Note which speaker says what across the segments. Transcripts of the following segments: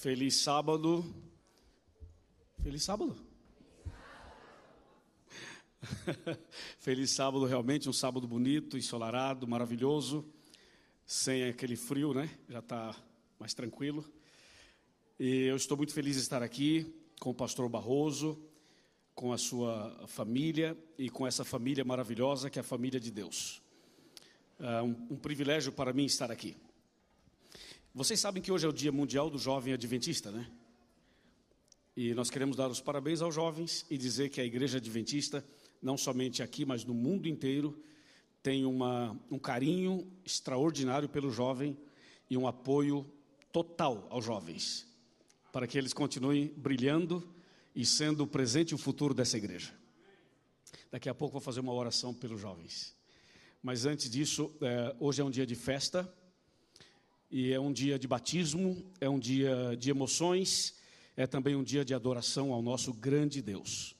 Speaker 1: Feliz sábado. Feliz sábado. Feliz sábado, realmente um sábado bonito, ensolarado, maravilhoso, sem aquele frio, né? Já está mais tranquilo. E eu estou muito feliz de estar aqui com o pastor Barroso, com a sua família e com essa família maravilhosa que é a família de Deus. É um, um privilégio para mim estar aqui. Vocês sabem que hoje é o Dia Mundial do Jovem Adventista, né? E nós queremos dar os parabéns aos jovens e dizer que a Igreja Adventista, não somente aqui, mas no mundo inteiro, tem uma, um carinho extraordinário pelo jovem e um apoio total aos jovens, para que eles continuem brilhando e sendo o presente e o futuro dessa igreja. Daqui a pouco vou fazer uma oração pelos jovens. Mas antes disso, é, hoje é um dia de festa e é um dia de batismo, é um dia de emoções, é também um dia de adoração ao nosso grande Deus.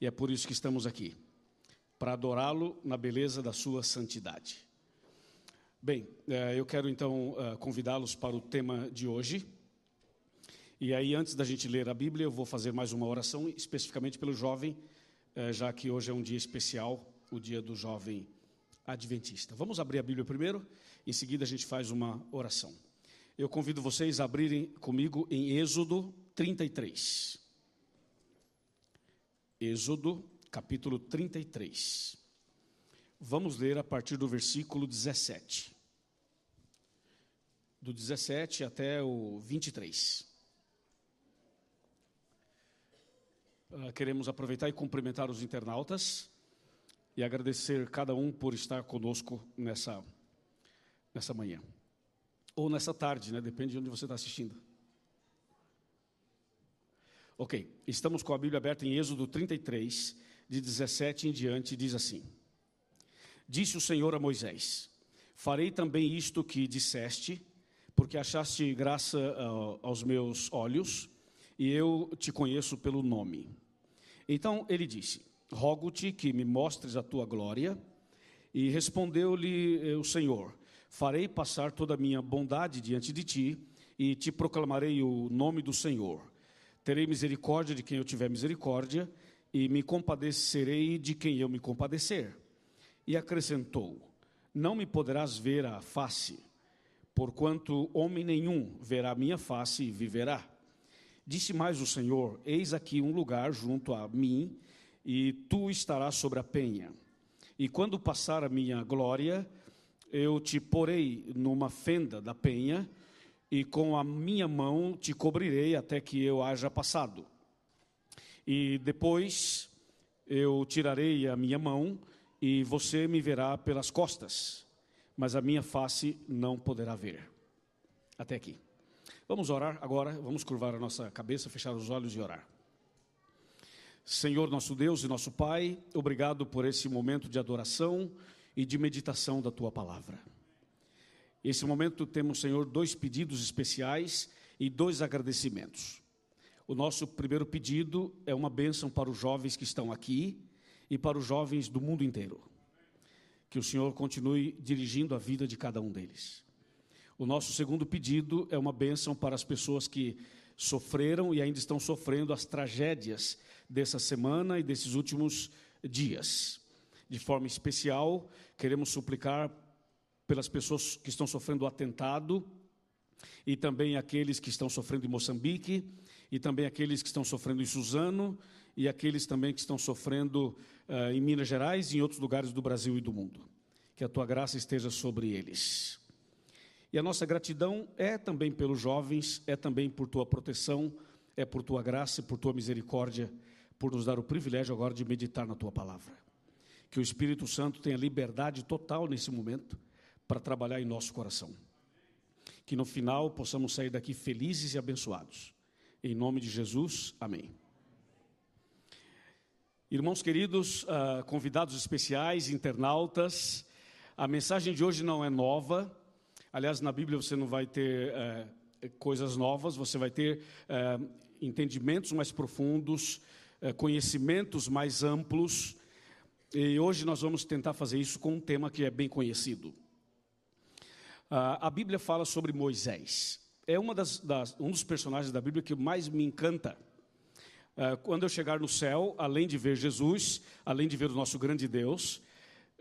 Speaker 1: E é por isso que estamos aqui, para adorá-lo na beleza da sua santidade. Bem, eh, eu quero então eh, convidá-los para o tema de hoje. E aí, antes da gente ler a Bíblia, eu vou fazer mais uma oração, especificamente pelo jovem, eh, já que hoje é um dia especial, o dia do jovem adventista. Vamos abrir a Bíblia primeiro, em seguida a gente faz uma oração. Eu convido vocês a abrirem comigo em Êxodo 33. Êxodo, capítulo 33. Vamos ler a partir do versículo 17. Do 17 até o 23. Uh, queremos aproveitar e cumprimentar os internautas e agradecer cada um por estar conosco nessa, nessa manhã. Ou nessa tarde, né? depende de onde você está assistindo. Ok, estamos com a Bíblia aberta em Êxodo 33, de 17 em diante, diz assim: Disse o Senhor a Moisés: Farei também isto que disseste, porque achaste graça uh, aos meus olhos, e eu te conheço pelo nome. Então ele disse: Rogo-te que me mostres a tua glória. E respondeu-lhe eh, o Senhor: Farei passar toda a minha bondade diante de ti, e te proclamarei o nome do Senhor. Terei misericórdia de quem eu tiver misericórdia, e me compadecerei de quem eu me compadecer. E acrescentou: Não me poderás ver a face, porquanto homem nenhum verá minha face e viverá. Disse mais o Senhor: Eis aqui um lugar junto a mim, e tu estarás sobre a penha. E quando passar a minha glória, eu te porei numa fenda da penha, e com a minha mão te cobrirei até que eu haja passado. E depois eu tirarei a minha mão, e você me verá pelas costas, mas a minha face não poderá ver. Até aqui. Vamos orar agora, vamos curvar a nossa cabeça, fechar os olhos e orar. Senhor nosso Deus e nosso Pai, obrigado por esse momento de adoração e de meditação da tua palavra. Nesse momento temos, Senhor, dois pedidos especiais e dois agradecimentos. O nosso primeiro pedido é uma bênção para os jovens que estão aqui e para os jovens do mundo inteiro. Que o Senhor continue dirigindo a vida de cada um deles. O nosso segundo pedido é uma bênção para as pessoas que sofreram e ainda estão sofrendo as tragédias dessa semana e desses últimos dias. De forma especial, queremos suplicar pelas pessoas que estão sofrendo o atentado e também aqueles que estão sofrendo em Moçambique e também aqueles que estão sofrendo em Suzano e aqueles também que estão sofrendo uh, em Minas Gerais e em outros lugares do Brasil e do mundo. Que a tua graça esteja sobre eles. E a nossa gratidão é também pelos jovens, é também por tua proteção, é por tua graça e por tua misericórdia, por nos dar o privilégio agora de meditar na tua palavra. Que o Espírito Santo tenha liberdade total nesse momento para trabalhar em nosso coração. Que no final possamos sair daqui felizes e abençoados. Em nome de Jesus, amém. Irmãos queridos, uh, convidados especiais, internautas, a mensagem de hoje não é nova, Aliás, na Bíblia você não vai ter é, coisas novas, você vai ter é, entendimentos mais profundos, é, conhecimentos mais amplos. E hoje nós vamos tentar fazer isso com um tema que é bem conhecido. Ah, a Bíblia fala sobre Moisés. é uma das, das, um dos personagens da Bíblia que mais me encanta. Uh, quando eu chegar no céu, além de ver Jesus, além de ver o nosso grande Deus,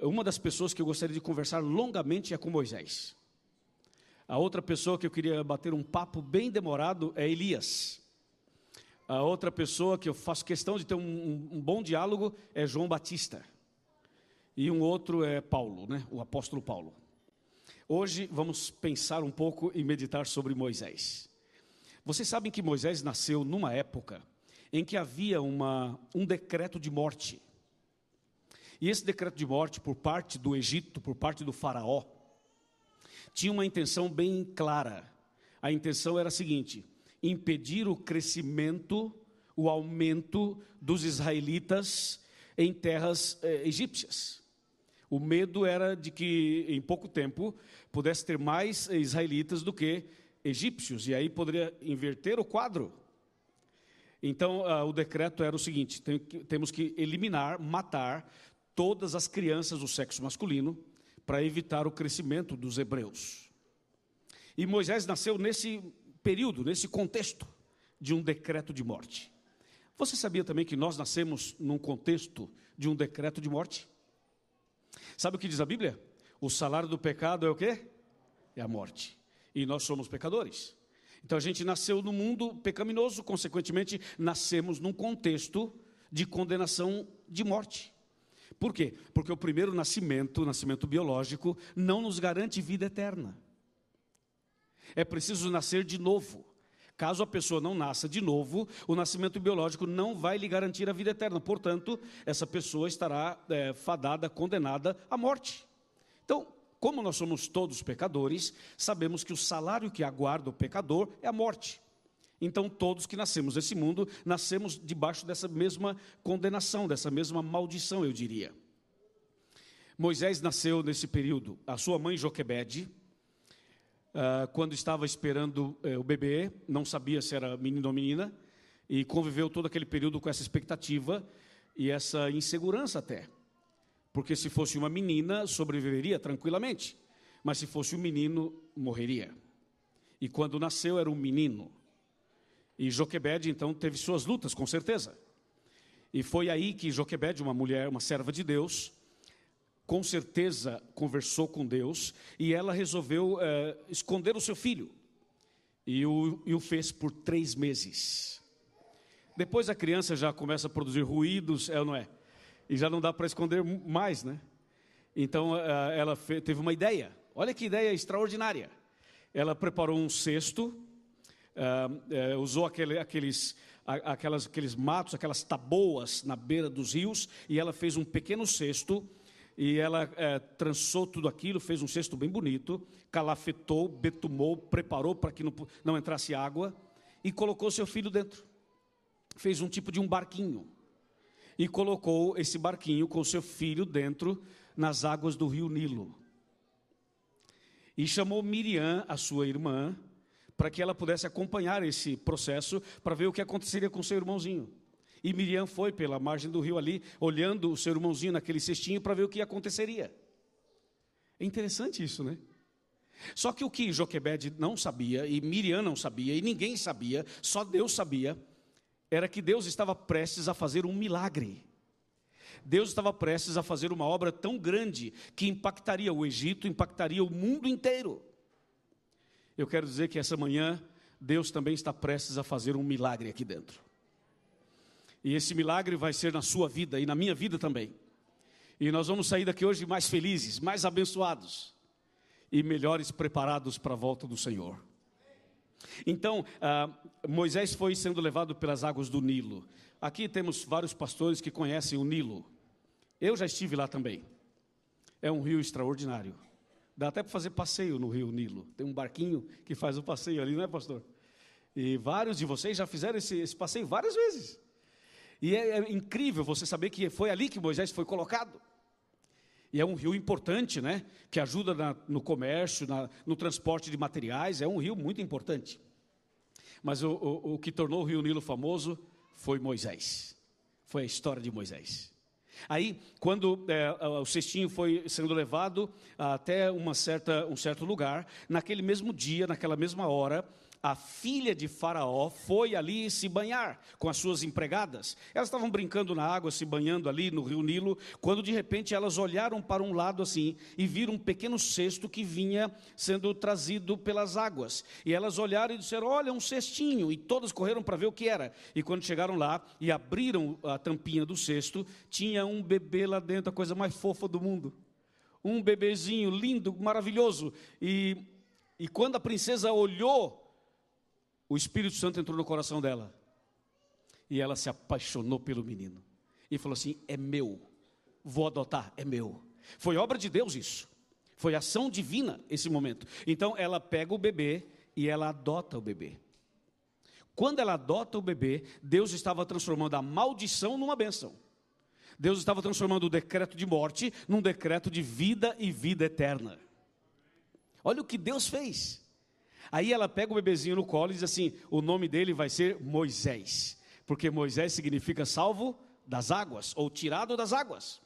Speaker 1: uma das pessoas que eu gostaria de conversar longamente é com Moisés. A outra pessoa que eu queria bater um papo bem demorado é Elias. A outra pessoa que eu faço questão de ter um, um, um bom diálogo é João Batista. E um outro é Paulo, né? o apóstolo Paulo. Hoje vamos pensar um pouco e meditar sobre Moisés. Vocês sabem que Moisés nasceu numa época em que havia uma, um decreto de morte. E esse decreto de morte, por parte do Egito, por parte do Faraó, tinha uma intenção bem clara. A intenção era a seguinte: impedir o crescimento, o aumento dos israelitas em terras eh, egípcias. O medo era de que em pouco tempo pudesse ter mais israelitas do que egípcios, e aí poderia inverter o quadro. Então, uh, o decreto era o seguinte: tem temos que eliminar, matar todas as crianças do sexo masculino para evitar o crescimento dos hebreus. E Moisés nasceu nesse período, nesse contexto de um decreto de morte. Você sabia também que nós nascemos num contexto de um decreto de morte? Sabe o que diz a Bíblia? O salário do pecado é o quê? É a morte. E nós somos pecadores. Então a gente nasceu no mundo pecaminoso, consequentemente, nascemos num contexto de condenação de morte. Por quê? Porque o primeiro nascimento, o nascimento biológico, não nos garante vida eterna. É preciso nascer de novo. Caso a pessoa não nasça de novo, o nascimento biológico não vai lhe garantir a vida eterna. Portanto, essa pessoa estará é, fadada, condenada à morte. Então, como nós somos todos pecadores, sabemos que o salário que aguarda o pecador é a morte. Então, todos que nascemos nesse mundo, nascemos debaixo dessa mesma condenação, dessa mesma maldição, eu diria. Moisés nasceu nesse período. A sua mãe Joquebede, uh, quando estava esperando uh, o bebê, não sabia se era menino ou menina, e conviveu todo aquele período com essa expectativa e essa insegurança até. Porque se fosse uma menina, sobreviveria tranquilamente, mas se fosse um menino, morreria. E quando nasceu, era um menino. E Joquebede, então, teve suas lutas, com certeza. E foi aí que Joquebede, uma mulher, uma serva de Deus, com certeza conversou com Deus e ela resolveu é, esconder o seu filho e o, e o fez por três meses. Depois a criança já começa a produzir ruídos, é ou não é? E já não dá para esconder mais, né? Então eh, ela teve uma ideia. Olha que ideia extraordinária. Ela preparou um cesto, uh, usou aquele, aqueles, aqueles matos, aquelas taboas na beira dos rios, e ela fez um pequeno cesto e ela é, trançou tudo aquilo, fez um cesto bem bonito, calafetou, betumou, preparou para que não, não entrasse água e colocou seu filho dentro. Fez um tipo de um barquinho e colocou esse barquinho com seu filho dentro nas águas do rio Nilo. E chamou Miriam, a sua irmã, para que ela pudesse acompanhar esse processo para ver o que aconteceria com seu irmãozinho. E Miriam foi pela margem do rio ali, olhando o seu irmãozinho naquele cestinho para ver o que aconteceria. É interessante isso, né? Só que o que Joquebede não sabia, e Miriam não sabia, e ninguém sabia, só Deus sabia, era que Deus estava prestes a fazer um milagre. Deus estava prestes a fazer uma obra tão grande que impactaria o Egito, impactaria o mundo inteiro. Eu quero dizer que essa manhã, Deus também está prestes a fazer um milagre aqui dentro. E esse milagre vai ser na sua vida e na minha vida também. E nós vamos sair daqui hoje mais felizes, mais abençoados e melhores preparados para a volta do Senhor. Então, ah, Moisés foi sendo levado pelas águas do Nilo. Aqui temos vários pastores que conhecem o Nilo. Eu já estive lá também. É um rio extraordinário. Dá até para fazer passeio no rio Nilo. Tem um barquinho que faz o passeio ali, não é, pastor? E vários de vocês já fizeram esse, esse passeio várias vezes. E é, é incrível você saber que foi ali que Moisés foi colocado. E é um rio importante, né? Que ajuda na, no comércio, na, no transporte de materiais. É um rio muito importante. Mas o, o, o que tornou o rio Nilo famoso foi Moisés. Foi a história de Moisés. Aí, quando é, o cestinho foi sendo levado até uma certa, um certo lugar, naquele mesmo dia, naquela mesma hora, a filha de Faraó foi ali se banhar com as suas empregadas. Elas estavam brincando na água, se banhando ali no rio Nilo, quando de repente elas olharam para um lado assim e viram um pequeno cesto que vinha sendo trazido pelas águas. E elas olharam e disseram: Olha, um cestinho. E todas correram para ver o que era. E quando chegaram lá e abriram a tampinha do cesto, tinha um bebê lá dentro, a coisa mais fofa do mundo. Um bebezinho lindo, maravilhoso. E, e quando a princesa olhou, o Espírito Santo entrou no coração dela. E ela se apaixonou pelo menino. E falou assim: é meu, vou adotar, é meu. Foi obra de Deus isso. Foi ação divina esse momento. Então ela pega o bebê e ela adota o bebê. Quando ela adota o bebê, Deus estava transformando a maldição numa benção. Deus estava transformando o decreto de morte num decreto de vida e vida eterna. Olha o que Deus fez. Aí ela pega o bebezinho no colo e diz assim: o nome dele vai ser Moisés, porque Moisés significa salvo das águas, ou tirado das águas.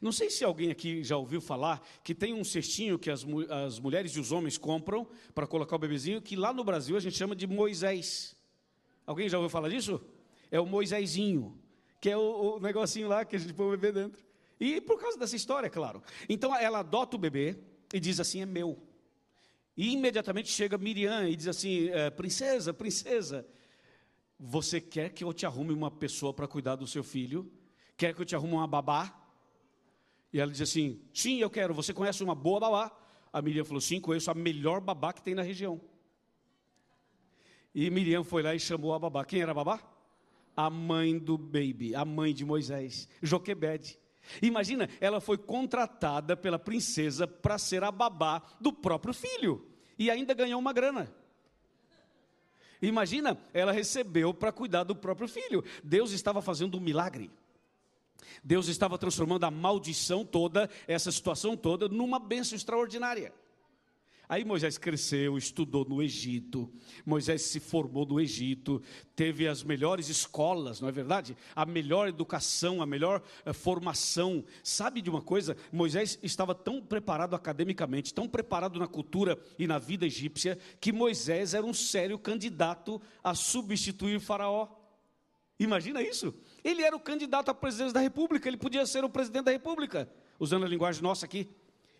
Speaker 1: Não sei se alguém aqui já ouviu falar que tem um cestinho que as, as mulheres e os homens compram para colocar o bebezinho, que lá no Brasil a gente chama de Moisés. Alguém já ouviu falar disso? É o Moisésinho, que é o, o negocinho lá que a gente põe o bebê dentro. E por causa dessa história, claro. Então ela adota o bebê e diz assim: é meu. E imediatamente chega Miriam e diz assim: é, Princesa, princesa, você quer que eu te arrume uma pessoa para cuidar do seu filho? Quer que eu te arrume uma babá? E ela diz assim: Sim, eu quero. Você conhece uma boa babá? A Miriam falou: Sim, conheço a melhor babá que tem na região. E Miriam foi lá e chamou a babá. Quem era a babá? A mãe do baby, a mãe de Moisés, Joquebede. Imagina, ela foi contratada pela princesa para ser a babá do próprio filho e ainda ganhou uma grana. Imagina, ela recebeu para cuidar do próprio filho. Deus estava fazendo um milagre. Deus estava transformando a maldição toda, essa situação toda, numa bênção extraordinária. Aí Moisés cresceu, estudou no Egito, Moisés se formou no Egito, teve as melhores escolas, não é verdade? A melhor educação, a melhor eh, formação. Sabe de uma coisa? Moisés estava tão preparado academicamente, tão preparado na cultura e na vida egípcia, que Moisés era um sério candidato a substituir Faraó. Imagina isso? Ele era o candidato à presidência da República, ele podia ser o presidente da República, usando a linguagem nossa aqui.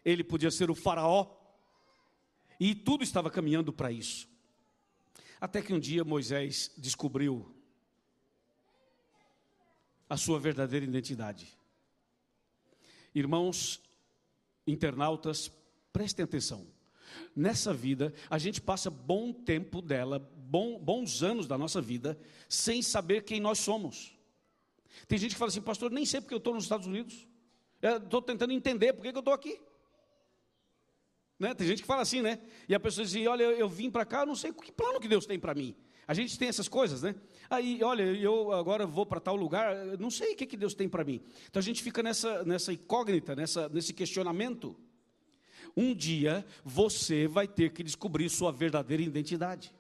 Speaker 1: Ele podia ser o Faraó e tudo estava caminhando para isso. Até que um dia Moisés descobriu a sua verdadeira identidade. Irmãos, internautas, prestem atenção. Nessa vida, a gente passa bom tempo dela, bom, bons anos da nossa vida, sem saber quem nós somos. Tem gente que fala assim, pastor, nem sei porque eu estou nos Estados Unidos. Estou tentando entender por que eu estou aqui. Né? Tem gente que fala assim, né? E a pessoa diz assim, olha, eu, eu vim para cá, eu não sei que plano que Deus tem para mim. A gente tem essas coisas, né? Aí, olha, eu agora vou para tal lugar, não sei o que, que Deus tem para mim. Então a gente fica nessa, nessa incógnita, nessa, nesse questionamento. Um dia você vai ter que descobrir sua verdadeira identidade.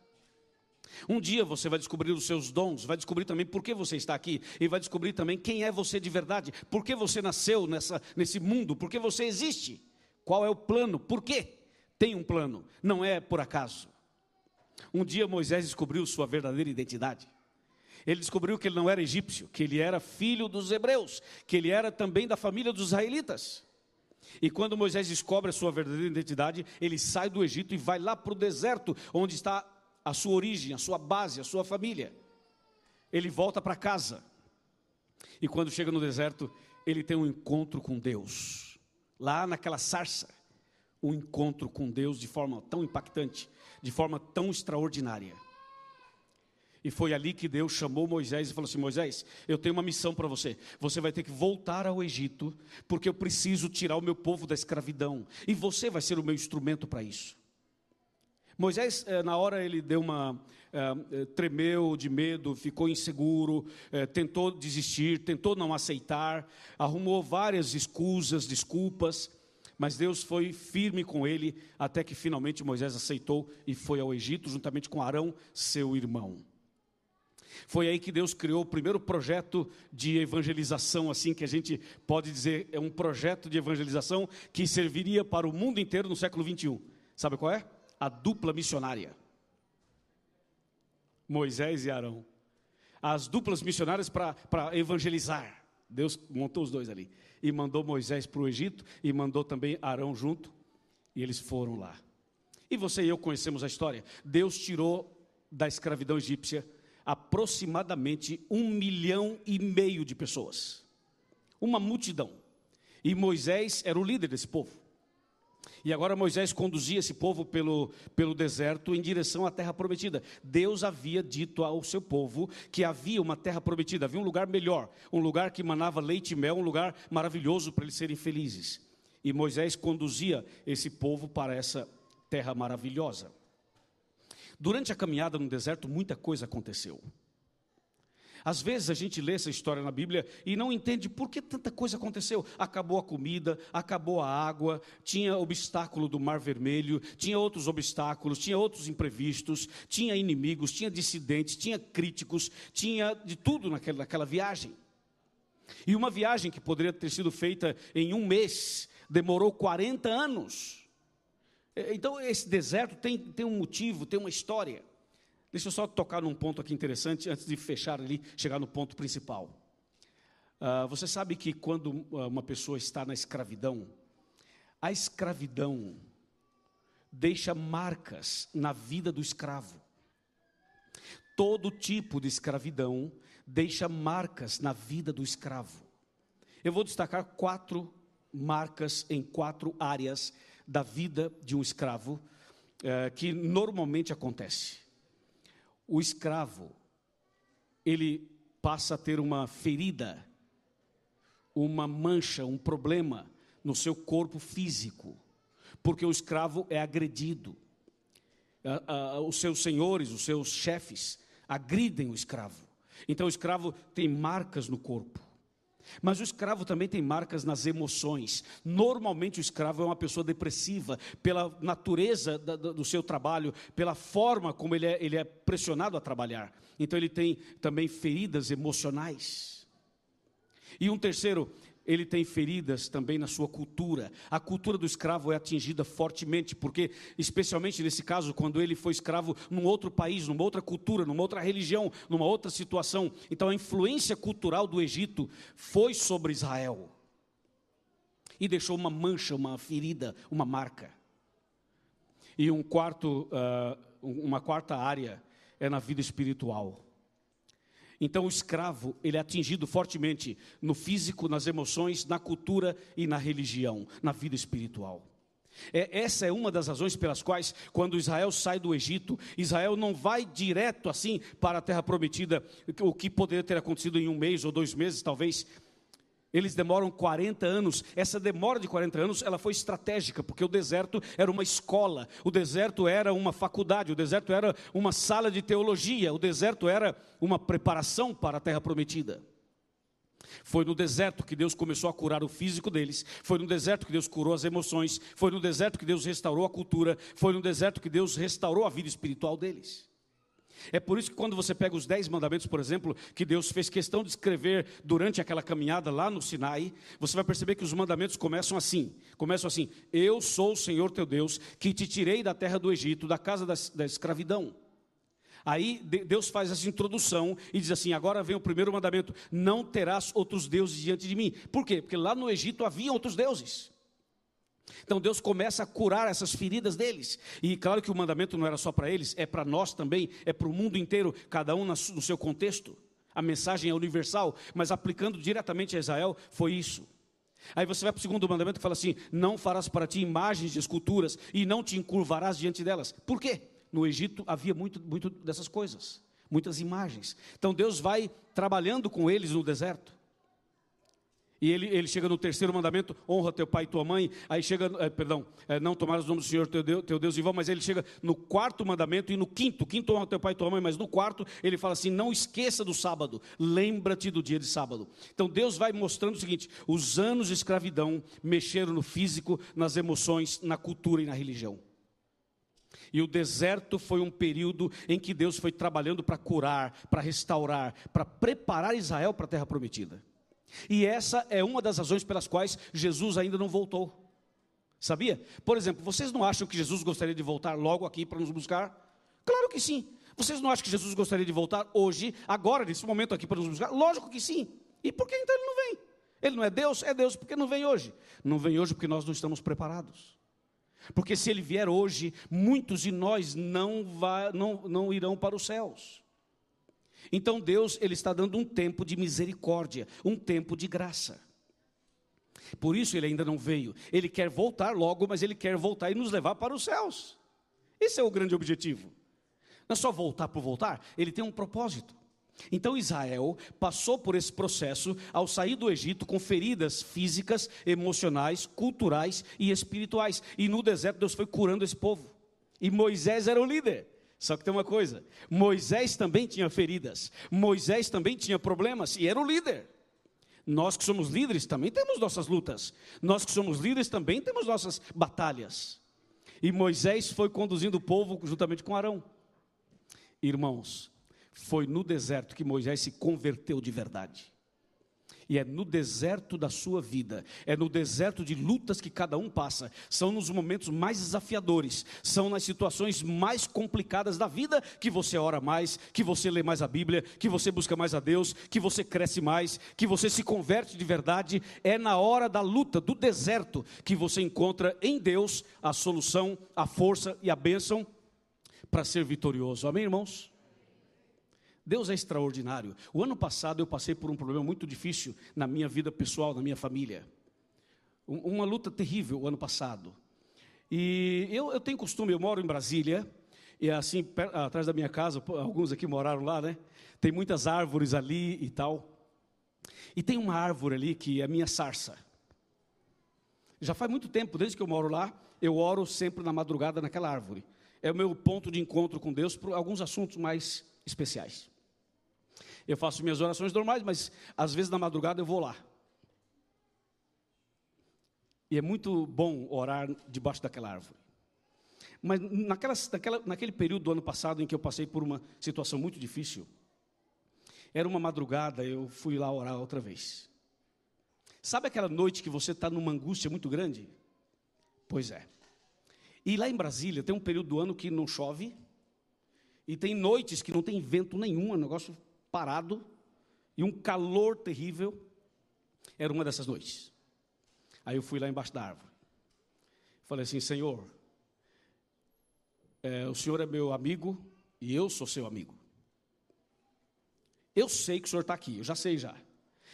Speaker 1: Um dia você vai descobrir os seus dons, vai descobrir também por que você está aqui, e vai descobrir também quem é você de verdade, por que você nasceu nessa, nesse mundo, por que você existe. Qual é o plano? Por quê? Tem um plano, não é por acaso. Um dia Moisés descobriu sua verdadeira identidade. Ele descobriu que ele não era egípcio, que ele era filho dos hebreus, que ele era também da família dos israelitas. E quando Moisés descobre a sua verdadeira identidade, ele sai do Egito e vai lá para o deserto, onde está a sua origem, a sua base, a sua família. Ele volta para casa. E quando chega no deserto, ele tem um encontro com Deus lá naquela sarça, um encontro com Deus de forma tão impactante, de forma tão extraordinária. E foi ali que Deus chamou Moisés e falou assim: Moisés, eu tenho uma missão para você. Você vai ter que voltar ao Egito, porque eu preciso tirar o meu povo da escravidão. E você vai ser o meu instrumento para isso. Moisés, eh, na hora, ele deu uma. Eh, tremeu de medo, ficou inseguro, eh, tentou desistir, tentou não aceitar, arrumou várias escusas, desculpas, mas Deus foi firme com ele, até que finalmente Moisés aceitou e foi ao Egito, juntamente com Arão, seu irmão. Foi aí que Deus criou o primeiro projeto de evangelização, assim que a gente pode dizer, é um projeto de evangelização que serviria para o mundo inteiro no século 21. Sabe qual é? A dupla missionária. Moisés e Arão. As duplas missionárias para evangelizar. Deus montou os dois ali. E mandou Moisés para o Egito e mandou também Arão junto. E eles foram lá. E você e eu conhecemos a história. Deus tirou da escravidão egípcia aproximadamente um milhão e meio de pessoas. Uma multidão. E Moisés era o líder desse povo. E agora Moisés conduzia esse povo pelo, pelo deserto em direção à terra prometida. Deus havia dito ao seu povo que havia uma terra prometida, havia um lugar melhor, um lugar que manava leite e mel, um lugar maravilhoso para eles serem felizes. E Moisés conduzia esse povo para essa terra maravilhosa. Durante a caminhada no deserto, muita coisa aconteceu. Às vezes a gente lê essa história na Bíblia e não entende por que tanta coisa aconteceu. Acabou a comida, acabou a água, tinha obstáculo do Mar Vermelho, tinha outros obstáculos, tinha outros imprevistos, tinha inimigos, tinha dissidentes, tinha críticos, tinha de tudo naquela, naquela viagem. E uma viagem que poderia ter sido feita em um mês, demorou 40 anos. É, então, esse deserto tem, tem um motivo, tem uma história. Deixa eu só tocar num ponto aqui interessante, antes de fechar ali, chegar no ponto principal. Uh, você sabe que quando ah, uma pessoa está na escravidão, a escravidão deixa marcas na vida do escravo. Todo tipo de escravidão deixa marcas na vida do escravo. Eu vou destacar quatro marcas em quatro áreas da vida de um escravo, é, que normalmente acontece. O escravo, ele passa a ter uma ferida, uma mancha, um problema no seu corpo físico, porque o escravo é agredido. Os seus senhores, os seus chefes, agridem o escravo. Então o escravo tem marcas no corpo. Mas o escravo também tem marcas nas emoções. Normalmente o escravo é uma pessoa depressiva, pela natureza do seu trabalho, pela forma como ele é, ele é pressionado a trabalhar. Então ele tem também feridas emocionais. E um terceiro, ele tem feridas também na sua cultura. A cultura do escravo é atingida fortemente, porque, especialmente nesse caso, quando ele foi escravo num outro país, numa outra cultura, numa outra religião, numa outra situação. Então, a influência cultural do Egito foi sobre Israel e deixou uma mancha, uma ferida, uma marca. E um quarto, uh, uma quarta área é na vida espiritual. Então o escravo, ele é atingido fortemente no físico, nas emoções, na cultura e na religião, na vida espiritual. É, essa é uma das razões pelas quais, quando Israel sai do Egito, Israel não vai direto assim para a terra prometida, o que poderia ter acontecido em um mês ou dois meses, talvez, eles demoram 40 anos. Essa demora de 40 anos, ela foi estratégica, porque o deserto era uma escola, o deserto era uma faculdade, o deserto era uma sala de teologia, o deserto era uma preparação para a terra prometida. Foi no deserto que Deus começou a curar o físico deles, foi no deserto que Deus curou as emoções, foi no deserto que Deus restaurou a cultura, foi no deserto que Deus restaurou a vida espiritual deles. É por isso que quando você pega os dez mandamentos, por exemplo, que Deus fez questão de escrever durante aquela caminhada lá no Sinai, você vai perceber que os mandamentos começam assim: começam assim, Eu sou o Senhor teu Deus, que te tirei da terra do Egito, da casa da, da escravidão. Aí Deus faz essa introdução e diz assim: agora vem o primeiro mandamento: não terás outros deuses diante de mim. Por quê? Porque lá no Egito havia outros deuses. Então Deus começa a curar essas feridas deles. E claro que o mandamento não era só para eles, é para nós também, é para o mundo inteiro, cada um no seu contexto. A mensagem é universal, mas aplicando diretamente a Israel, foi isso. Aí você vai para o segundo mandamento que fala assim: não farás para ti imagens de esculturas e não te encurvarás diante delas. Por quê? No Egito havia muito, muito dessas coisas, muitas imagens. Então Deus vai trabalhando com eles no deserto. E ele, ele chega no terceiro mandamento, honra teu pai e tua mãe. Aí chega, é, perdão, é, não tomar os nomes do Senhor teu Deus, teu Deus em vão, mas ele chega no quarto mandamento e no quinto, quinto honra teu pai e tua mãe, mas no quarto ele fala assim: não esqueça do sábado, lembra-te do dia de sábado. Então Deus vai mostrando o seguinte: os anos de escravidão mexeram no físico, nas emoções, na cultura e na religião. E o deserto foi um período em que Deus foi trabalhando para curar, para restaurar, para preparar Israel para a terra prometida. E essa é uma das razões pelas quais Jesus ainda não voltou. Sabia? Por exemplo, vocês não acham que Jesus gostaria de voltar logo aqui para nos buscar? Claro que sim. Vocês não acham que Jesus gostaria de voltar hoje, agora, nesse momento aqui para nos buscar? Lógico que sim. E por que então ele não vem? Ele não é Deus? É Deus, porque não vem hoje? Não vem hoje porque nós não estamos preparados. Porque se ele vier hoje, muitos de nós não, vai, não, não irão para os céus. Então Deus ele está dando um tempo de misericórdia, um tempo de graça. Por isso ele ainda não veio. Ele quer voltar logo, mas ele quer voltar e nos levar para os céus. Esse é o grande objetivo. Não é só voltar por voltar, ele tem um propósito. Então Israel passou por esse processo ao sair do Egito com feridas físicas, emocionais, culturais e espirituais. E no deserto Deus foi curando esse povo. E Moisés era o líder. Só que tem uma coisa: Moisés também tinha feridas, Moisés também tinha problemas e era o líder. Nós que somos líderes também temos nossas lutas, nós que somos líderes também temos nossas batalhas. E Moisés foi conduzindo o povo juntamente com Arão. Irmãos, foi no deserto que Moisés se converteu de verdade. E é no deserto da sua vida, é no deserto de lutas que cada um passa, são nos momentos mais desafiadores, são nas situações mais complicadas da vida que você ora mais, que você lê mais a Bíblia, que você busca mais a Deus, que você cresce mais, que você se converte de verdade. É na hora da luta, do deserto, que você encontra em Deus a solução, a força e a bênção para ser vitorioso. Amém, irmãos? Deus é extraordinário. O ano passado eu passei por um problema muito difícil na minha vida pessoal, na minha família. Uma luta terrível o ano passado. E eu, eu tenho costume, eu moro em Brasília, e assim, per, atrás da minha casa, alguns aqui moraram lá, né? Tem muitas árvores ali e tal. E tem uma árvore ali que é a minha sarça. Já faz muito tempo, desde que eu moro lá, eu oro sempre na madrugada naquela árvore. É o meu ponto de encontro com Deus por alguns assuntos mais especiais. Eu faço minhas orações normais, mas às vezes na madrugada eu vou lá. E é muito bom orar debaixo daquela árvore. Mas naquela, naquela, naquele período do ano passado em que eu passei por uma situação muito difícil, era uma madrugada, eu fui lá orar outra vez. Sabe aquela noite que você está numa angústia muito grande? Pois é. E lá em Brasília tem um período do ano que não chove, e tem noites que não tem vento nenhum, é um negócio parado e um calor terrível. Era uma dessas noites. Aí eu fui lá embaixo da árvore. Falei assim: Senhor, é, o Senhor é meu amigo e eu sou seu amigo. Eu sei que o Senhor está aqui, eu já sei já.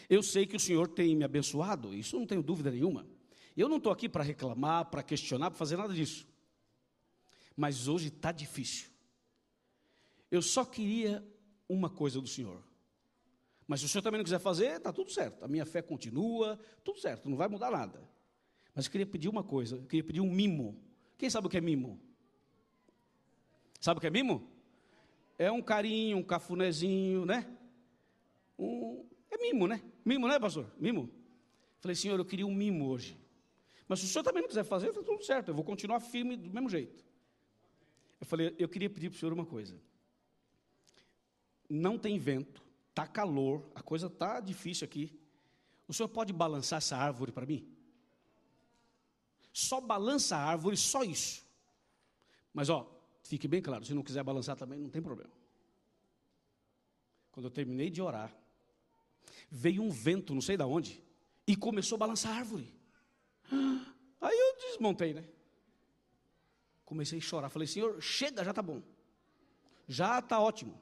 Speaker 1: Eu sei que o Senhor tem me abençoado, isso não tenho dúvida nenhuma. Eu não estou aqui para reclamar, para questionar, para fazer nada disso. Mas hoje está difícil. Eu só queria uma coisa do Senhor. Mas se o Senhor também não quiser fazer, está tudo certo. A minha fé continua, tudo certo, não vai mudar nada. Mas eu queria pedir uma coisa, eu queria pedir um mimo. Quem sabe o que é mimo? Sabe o que é mimo? É um carinho, um cafunézinho, né? Um, é mimo, né? Mimo, né, pastor? Mimo. Falei, Senhor, eu queria um mimo hoje. Mas se o Senhor também não quiser fazer, está tudo certo, eu vou continuar firme do mesmo jeito. Eu falei, eu queria pedir para o Senhor uma coisa não tem vento, está calor, a coisa está difícil aqui. O senhor pode balançar essa árvore para mim? Só balança a árvore, só isso. Mas ó, fique bem claro, se não quiser balançar também, não tem problema. Quando eu terminei de orar, veio um vento, não sei de onde, e começou a balançar a árvore. Aí eu desmontei, né? Comecei a chorar. Falei, Senhor, chega, já está bom. Já está ótimo.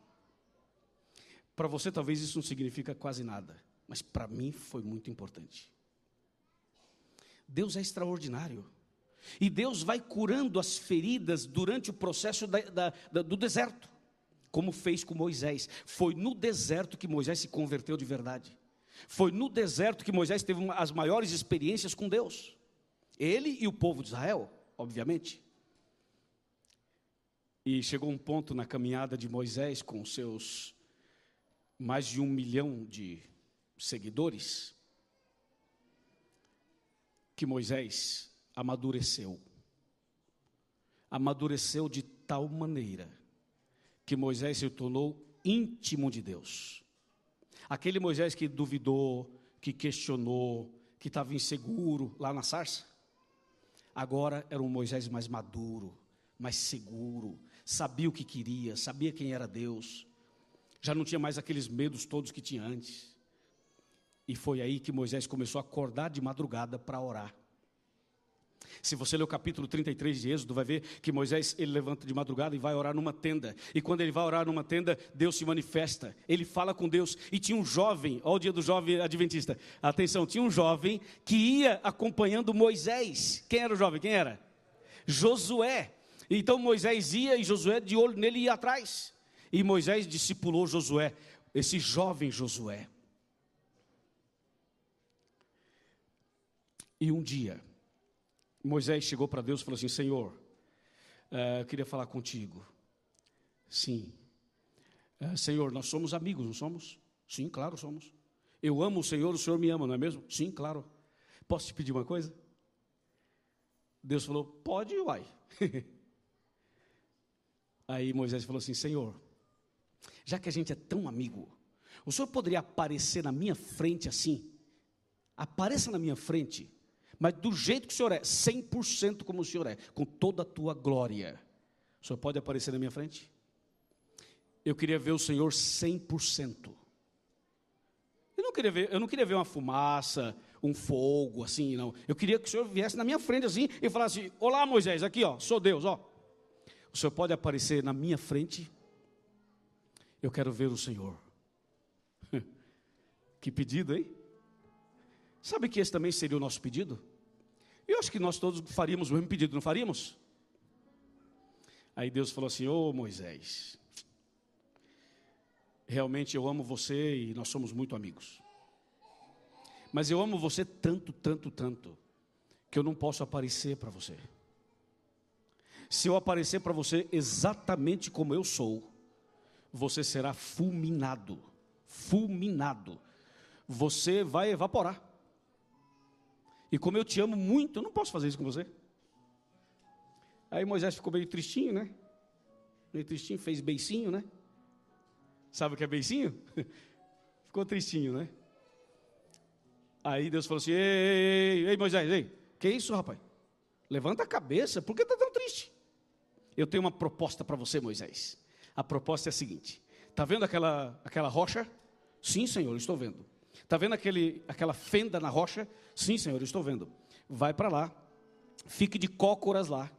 Speaker 1: Para você, talvez isso não significa quase nada, mas para mim foi muito importante. Deus é extraordinário. E Deus vai curando as feridas durante o processo da, da, da, do deserto, como fez com Moisés. Foi no deserto que Moisés se converteu de verdade. Foi no deserto que Moisés teve uma, as maiores experiências com Deus. Ele e o povo de Israel, obviamente. E chegou um ponto na caminhada de Moisés com seus mais de um milhão de seguidores, que Moisés amadureceu. Amadureceu de tal maneira que Moisés se tornou íntimo de Deus. Aquele Moisés que duvidou, que questionou, que estava inseguro lá na sarça, agora era um Moisés mais maduro, mais seguro, sabia o que queria, sabia quem era Deus, já não tinha mais aqueles medos todos que tinha antes. E foi aí que Moisés começou a acordar de madrugada para orar. Se você ler o capítulo 33 de Êxodo, vai ver que Moisés ele levanta de madrugada e vai orar numa tenda. E quando ele vai orar numa tenda, Deus se manifesta. Ele fala com Deus. E tinha um jovem, olha o dia do jovem adventista. Atenção, tinha um jovem que ia acompanhando Moisés. Quem era o jovem? Quem era? Josué. Então Moisés ia e Josué de olho nele ia atrás. E Moisés discipulou Josué, esse jovem Josué. E um dia, Moisés chegou para Deus e falou assim: Senhor, uh, eu queria falar contigo. Sim. Uh, Senhor, nós somos amigos, não somos? Sim, claro, somos. Eu amo o Senhor, o Senhor me ama, não é mesmo? Sim, claro. Posso te pedir uma coisa? Deus falou: Pode, uai. Aí Moisés falou assim: Senhor, já que a gente é tão amigo, o senhor poderia aparecer na minha frente assim? Apareça na minha frente mas do jeito que o Senhor é, 100% como o Senhor é, com toda a tua glória. O Senhor pode aparecer na minha frente? Eu queria ver o Senhor 100%. Eu não queria ver, eu não queria ver uma fumaça, um fogo assim, não. Eu queria que o Senhor viesse na minha frente assim e falasse: "Olá, Moisés, aqui, ó, sou Deus, ó. O Senhor pode aparecer na minha frente? Eu quero ver o Senhor." que pedido, hein? Sabe que esse também seria o nosso pedido? Eu acho que nós todos faríamos o mesmo pedido, não faríamos? Aí Deus falou assim: Ô oh, Moisés, realmente eu amo você e nós somos muito amigos. Mas eu amo você tanto, tanto, tanto, que eu não posso aparecer para você. Se eu aparecer para você exatamente como eu sou, você será fulminado. Fulminado. Você vai evaporar. E como eu te amo muito, eu não posso fazer isso com você. Aí Moisés ficou meio tristinho, né? Meio tristinho, fez beicinho, né? Sabe o que é beicinho? ficou tristinho, né? Aí Deus falou assim: ei, ei, ei, Moisés, ei, que isso, rapaz? Levanta a cabeça, por que está tão triste? Eu tenho uma proposta para você, Moisés. A proposta é a seguinte: está vendo aquela, aquela rocha? Sim, Senhor, estou vendo. Está vendo aquele, aquela fenda na rocha? Sim, Senhor, estou vendo. Vai para lá, fique de cócoras lá,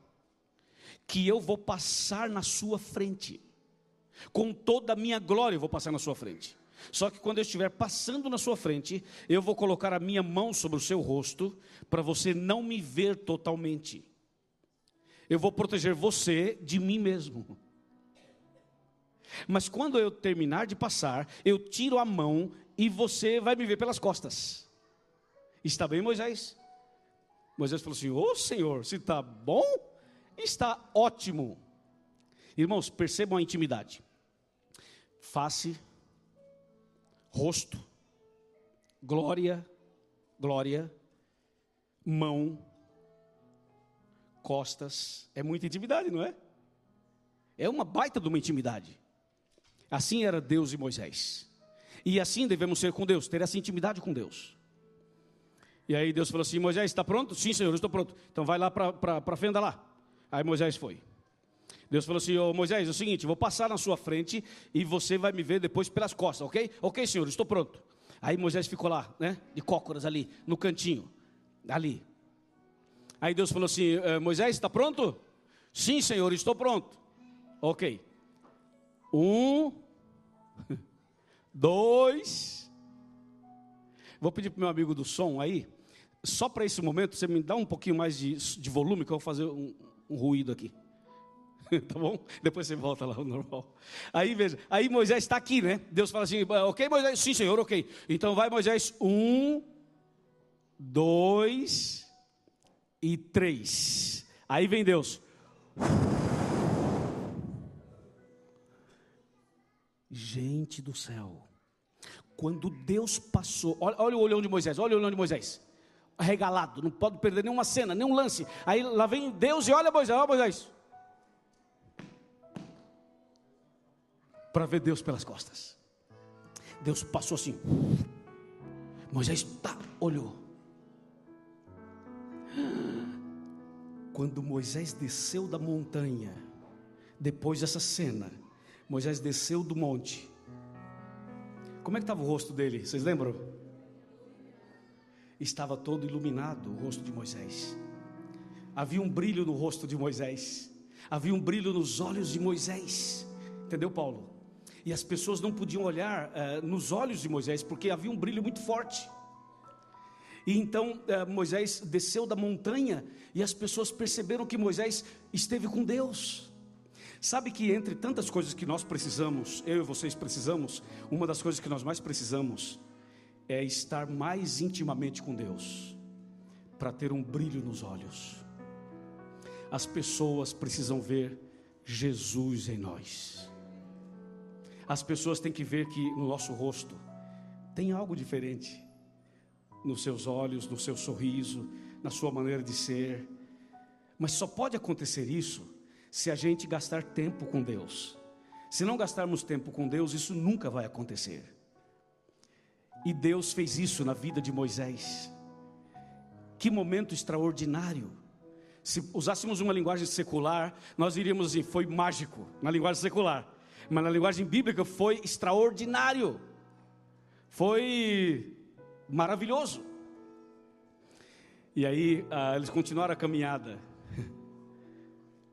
Speaker 1: que eu vou passar na sua frente. Com toda a minha glória eu vou passar na sua frente. Só que quando eu estiver passando na sua frente, eu vou colocar a minha mão sobre o seu rosto, para você não me ver totalmente. Eu vou proteger você de mim mesmo. Mas quando eu terminar de passar, eu tiro a mão e você vai me ver pelas costas. Está bem, Moisés? Moisés falou assim: Ô oh, Senhor, se está bom, está ótimo. Irmãos, percebam a intimidade. Face, rosto, glória, glória, mão, costas. É muita intimidade, não é? É uma baita de uma intimidade. Assim era Deus e Moisés. E assim devemos ser com Deus, ter essa intimidade com Deus. E aí Deus falou assim: Moisés, está pronto? Sim, Senhor, estou pronto. Então vai lá para a fenda lá. Aí Moisés foi. Deus falou assim: oh, Moisés, é o seguinte, vou passar na sua frente e você vai me ver depois pelas costas, ok? Ok, Senhor, estou pronto. Aí Moisés ficou lá, né? De cócoras ali, no cantinho, ali. Aí Deus falou assim: eh, Moisés, está pronto? Sim, Senhor, estou pronto. Ok. Um, dois. Vou pedir para meu amigo do som aí, só para esse momento, você me dá um pouquinho mais de, de volume, que eu vou fazer um, um ruído aqui. tá bom? Depois você volta lá ao normal. Aí veja, aí Moisés está aqui, né? Deus fala assim: ok, Moisés? Sim, senhor, ok. Então vai, Moisés, um, dois e três. Aí vem Deus. Gente do céu. Quando Deus passou, olha, olha, o olhão de Moisés, olha o olhão de Moisés. Regalado, não pode perder nenhuma cena, nenhum lance. Aí lá vem Deus e olha Moisés, olha Moisés. para ver Deus pelas costas. Deus passou assim. Moisés tá, olhou. Quando Moisés desceu da montanha, depois dessa cena, Moisés desceu do monte. Como é que estava o rosto dele? Vocês lembram? Estava todo iluminado o rosto de Moisés. Havia um brilho no rosto de Moisés. Havia um brilho nos olhos de Moisés. Entendeu, Paulo? E as pessoas não podiam olhar uh, nos olhos de Moisés, porque havia um brilho muito forte. E então uh, Moisés desceu da montanha e as pessoas perceberam que Moisés esteve com Deus. Sabe que entre tantas coisas que nós precisamos, eu e vocês precisamos, uma das coisas que nós mais precisamos é estar mais intimamente com Deus, para ter um brilho nos olhos. As pessoas precisam ver Jesus em nós. As pessoas têm que ver que no nosso rosto tem algo diferente, nos seus olhos, no seu sorriso, na sua maneira de ser. Mas só pode acontecer isso se a gente gastar tempo com Deus. Se não gastarmos tempo com Deus, isso nunca vai acontecer. E Deus fez isso na vida de Moisés. Que momento extraordinário. Se usássemos uma linguagem secular, nós diríamos assim: foi mágico, na linguagem secular. Mas na linguagem bíblica foi extraordinário. Foi maravilhoso. E aí ah, eles continuaram a caminhada.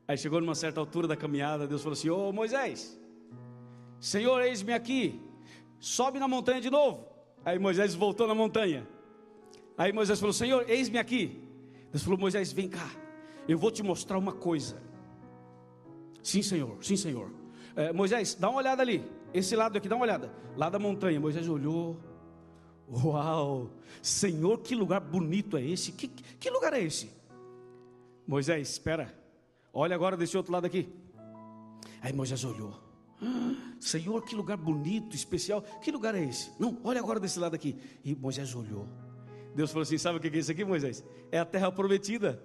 Speaker 1: Aí chegou numa certa altura da caminhada, Deus falou assim: Ô Moisés, Senhor, eis-me aqui, sobe na montanha de novo. Aí Moisés voltou na montanha. Aí Moisés falou: Senhor, eis-me aqui. Deus falou: Moisés, vem cá, eu vou te mostrar uma coisa. Sim, Senhor, sim, Senhor. É, Moisés, dá uma olhada ali, esse lado aqui, dá uma olhada. Lá da montanha, Moisés olhou, Uau! Senhor, que lugar bonito é esse? Que, que lugar é esse? Moisés, espera. Olha agora desse outro lado aqui. Aí Moisés olhou. Ah, Senhor, que lugar bonito, especial. Que lugar é esse? Não, olha agora desse lado aqui. E Moisés olhou. Deus falou assim: Sabe o que é isso aqui, Moisés? É a terra prometida.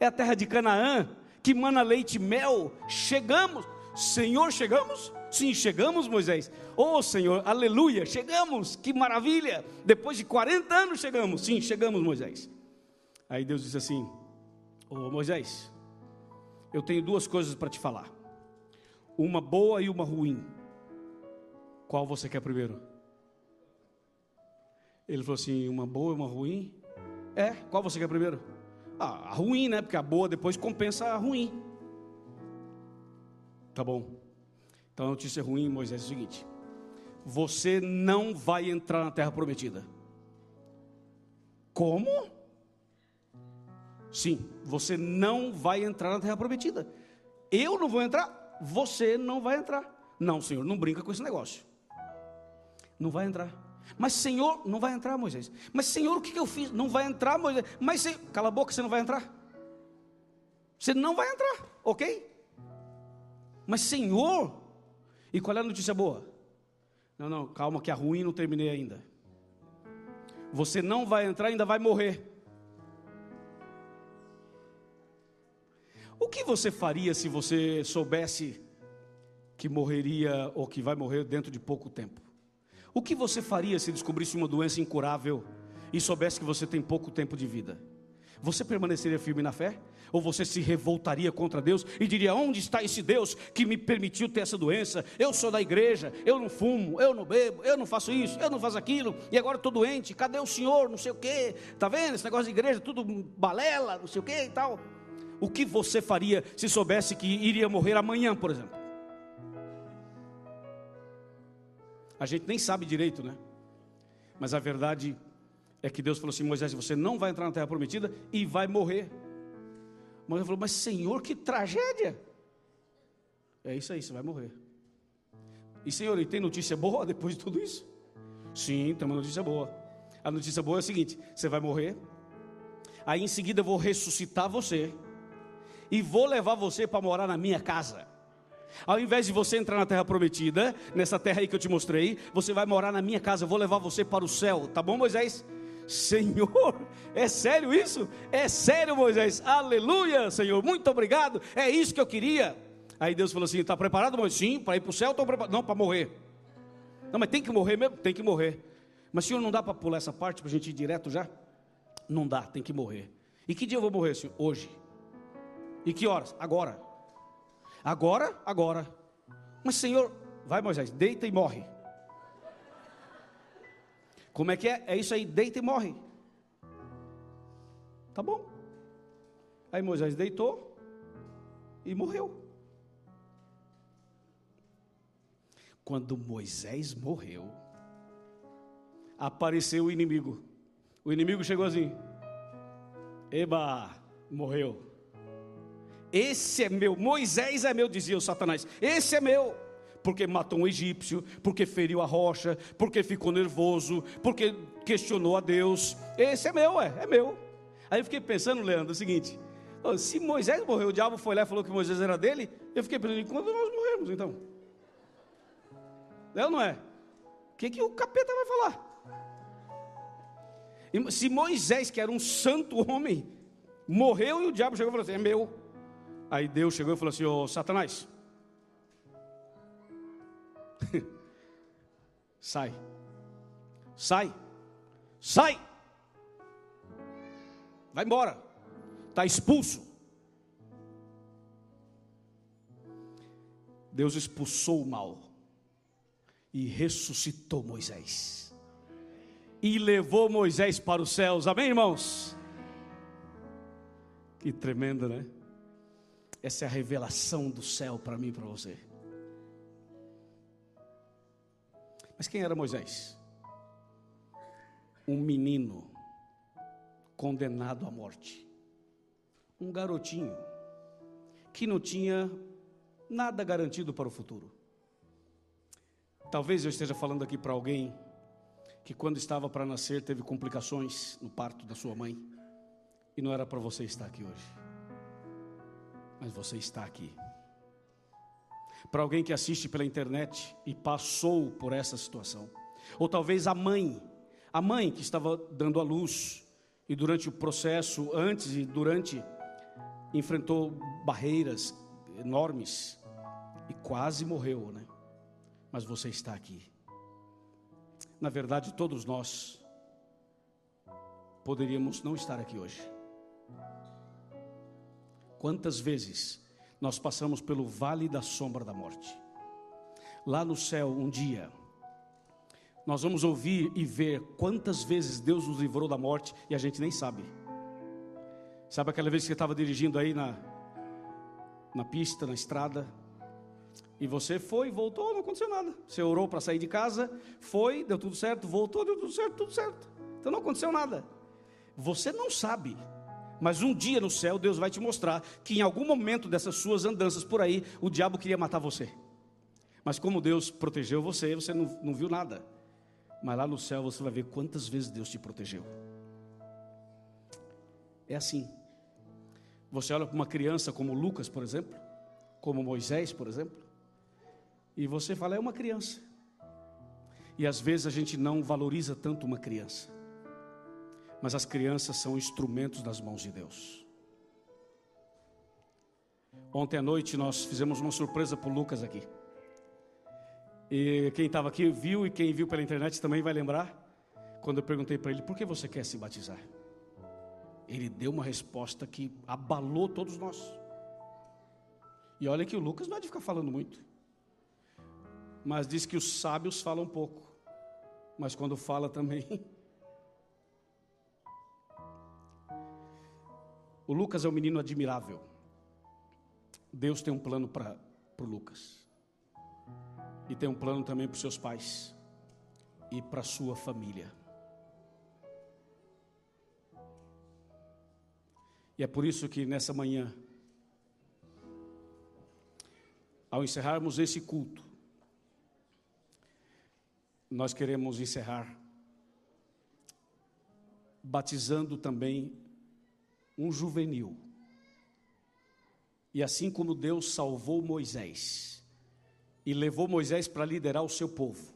Speaker 1: É a terra de Canaã, que mana leite e mel. Chegamos. Senhor, chegamos? Sim, chegamos, Moisés. Oh, Senhor, aleluia, chegamos, que maravilha. Depois de 40 anos chegamos. Sim, chegamos, Moisés. Aí Deus disse assim: oh, Moisés, eu tenho duas coisas para te falar. Uma boa e uma ruim. Qual você quer primeiro? Ele falou assim: uma boa e uma ruim? É, qual você quer primeiro? Ah, a ruim, né? Porque a boa depois compensa a ruim. Tá bom. Então a notícia ruim, Moisés, é o seguinte: você não vai entrar na terra prometida. Como? Sim, você não vai entrar na terra prometida. Eu não vou entrar, você não vai entrar. Não, Senhor, não brinca com esse negócio. Não vai entrar. Mas Senhor, não vai entrar, Moisés. Mas Senhor, o que, que eu fiz? Não vai entrar, Moisés. Mas cala a boca, você não vai entrar. Você não vai entrar, ok? Mas Senhor, e qual é a notícia boa? Não, não, calma que a ruim não terminei ainda. Você não vai entrar, ainda vai morrer. O que você faria se você soubesse que morreria ou que vai morrer dentro de pouco tempo? O que você faria se descobrisse uma doença incurável e soubesse que você tem pouco tempo de vida? Você permaneceria firme na fé? Ou você se revoltaria contra Deus e diria: Onde está esse Deus que me permitiu ter essa doença? Eu sou da igreja, eu não fumo, eu não bebo, eu não faço isso, eu não faço aquilo, e agora estou doente, cadê o Senhor? Não sei o que, está vendo? Esse negócio de igreja, tudo balela, não sei o que e tal. O que você faria se soubesse que iria morrer amanhã, por exemplo? A gente nem sabe direito, né? Mas a verdade é que Deus falou assim: Moisés, você não vai entrar na terra prometida e vai morrer. Moisés falou: Mas Senhor, que tragédia! É isso aí, você vai morrer. E Senhor, e tem notícia boa depois de tudo isso? Sim, tem uma notícia boa. A notícia boa é a seguinte: você vai morrer, aí em seguida eu vou ressuscitar você, e vou levar você para morar na minha casa. Ao invés de você entrar na terra prometida, nessa terra aí que eu te mostrei, você vai morar na minha casa, eu vou levar você para o céu, tá bom, Moisés? Senhor, é sério isso? É sério, Moisés? Aleluia, Senhor, muito obrigado. É isso que eu queria. Aí Deus falou assim: está preparado, Moisés? Sim, para ir para o céu, estou preparado. Não, para morrer. Não, mas tem que morrer mesmo? Tem que morrer. Mas senhor, não dá para pular essa parte para a gente ir direto já? Não dá, tem que morrer. E que dia eu vou morrer, senhor? Hoje. E que horas? Agora. Agora, agora. Mas senhor, vai Moisés, deita e morre. Como é que é? É isso aí, deita e morre. Tá bom. Aí Moisés deitou e morreu. Quando Moisés morreu, apareceu o inimigo. O inimigo chegou assim: Eba, morreu. Esse é meu, Moisés é meu, dizia o Satanás. Esse é meu, porque matou um egípcio, porque feriu a rocha, porque ficou nervoso, porque questionou a Deus. Esse é meu, é, é meu. Aí eu fiquei pensando, Leandro, o seguinte: se Moisés morreu, o diabo foi lá e falou que Moisés era dele, eu fiquei pensando, quando nós morremos então? É ou não é? O que, que o capeta vai falar? Se Moisés, que era um santo homem, morreu e o diabo chegou e falou assim: é meu. Aí Deus chegou e falou assim: Ô Satanás, sai, sai, sai, vai embora, está expulso. Deus expulsou o mal e ressuscitou Moisés e levou Moisés para os céus. Amém, irmãos? Que tremendo, né? Essa é a revelação do céu para mim e para você. Mas quem era Moisés? Um menino condenado à morte. Um garotinho que não tinha nada garantido para o futuro. Talvez eu esteja falando aqui para alguém que quando estava para nascer teve complicações no parto da sua mãe e não era para você estar aqui hoje mas você está aqui. Para alguém que assiste pela internet e passou por essa situação, ou talvez a mãe, a mãe que estava dando a luz e durante o processo, antes e durante, enfrentou barreiras enormes e quase morreu, né? Mas você está aqui. Na verdade, todos nós poderíamos não estar aqui hoje. Quantas vezes nós passamos pelo vale da sombra da morte? Lá no céu, um dia, nós vamos ouvir e ver quantas vezes Deus nos livrou da morte e a gente nem sabe. Sabe aquela vez que você estava dirigindo aí na, na pista, na estrada, e você foi, voltou, não aconteceu nada. Você orou para sair de casa, foi, deu tudo certo, voltou, deu tudo certo, tudo certo. Então não aconteceu nada. Você não sabe mas um dia no céu, Deus vai te mostrar que em algum momento dessas suas andanças por aí, o diabo queria matar você. Mas como Deus protegeu você, você não, não viu nada. Mas lá no céu você vai ver quantas vezes Deus te protegeu. É assim. Você olha para uma criança como Lucas, por exemplo, como Moisés, por exemplo, e você fala, é uma criança. E às vezes a gente não valoriza tanto uma criança mas as crianças são instrumentos das mãos de Deus. Ontem à noite nós fizemos uma surpresa para o Lucas aqui. E quem estava aqui viu e quem viu pela internet também vai lembrar. Quando eu perguntei para ele, por que você quer se batizar? Ele deu uma resposta que abalou todos nós. E olha que o Lucas não é de ficar falando muito. Mas diz que os sábios falam pouco. Mas quando fala também, O Lucas é um menino admirável. Deus tem um plano para o Lucas. E tem um plano também para os seus pais. E para a sua família. E é por isso que nessa manhã, ao encerrarmos esse culto, nós queremos encerrar batizando também um juvenil. E assim como Deus salvou Moisés e levou Moisés para liderar o seu povo,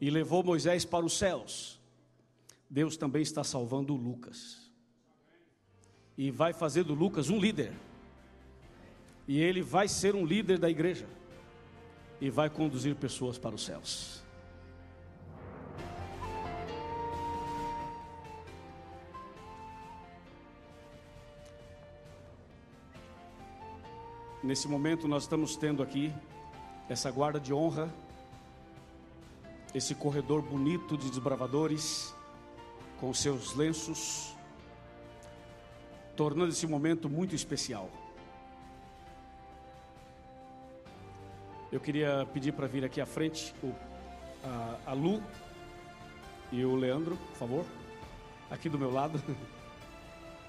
Speaker 1: e levou Moisés para os céus, Deus também está salvando Lucas. E vai fazer do Lucas um líder. E ele vai ser um líder da igreja e vai conduzir pessoas para os céus. Nesse momento, nós estamos tendo aqui essa guarda de honra, esse corredor bonito de desbravadores, com seus lenços, tornando esse momento muito especial. Eu queria pedir para vir aqui à frente o, a, a Lu e o Leandro, por favor, aqui do meu lado.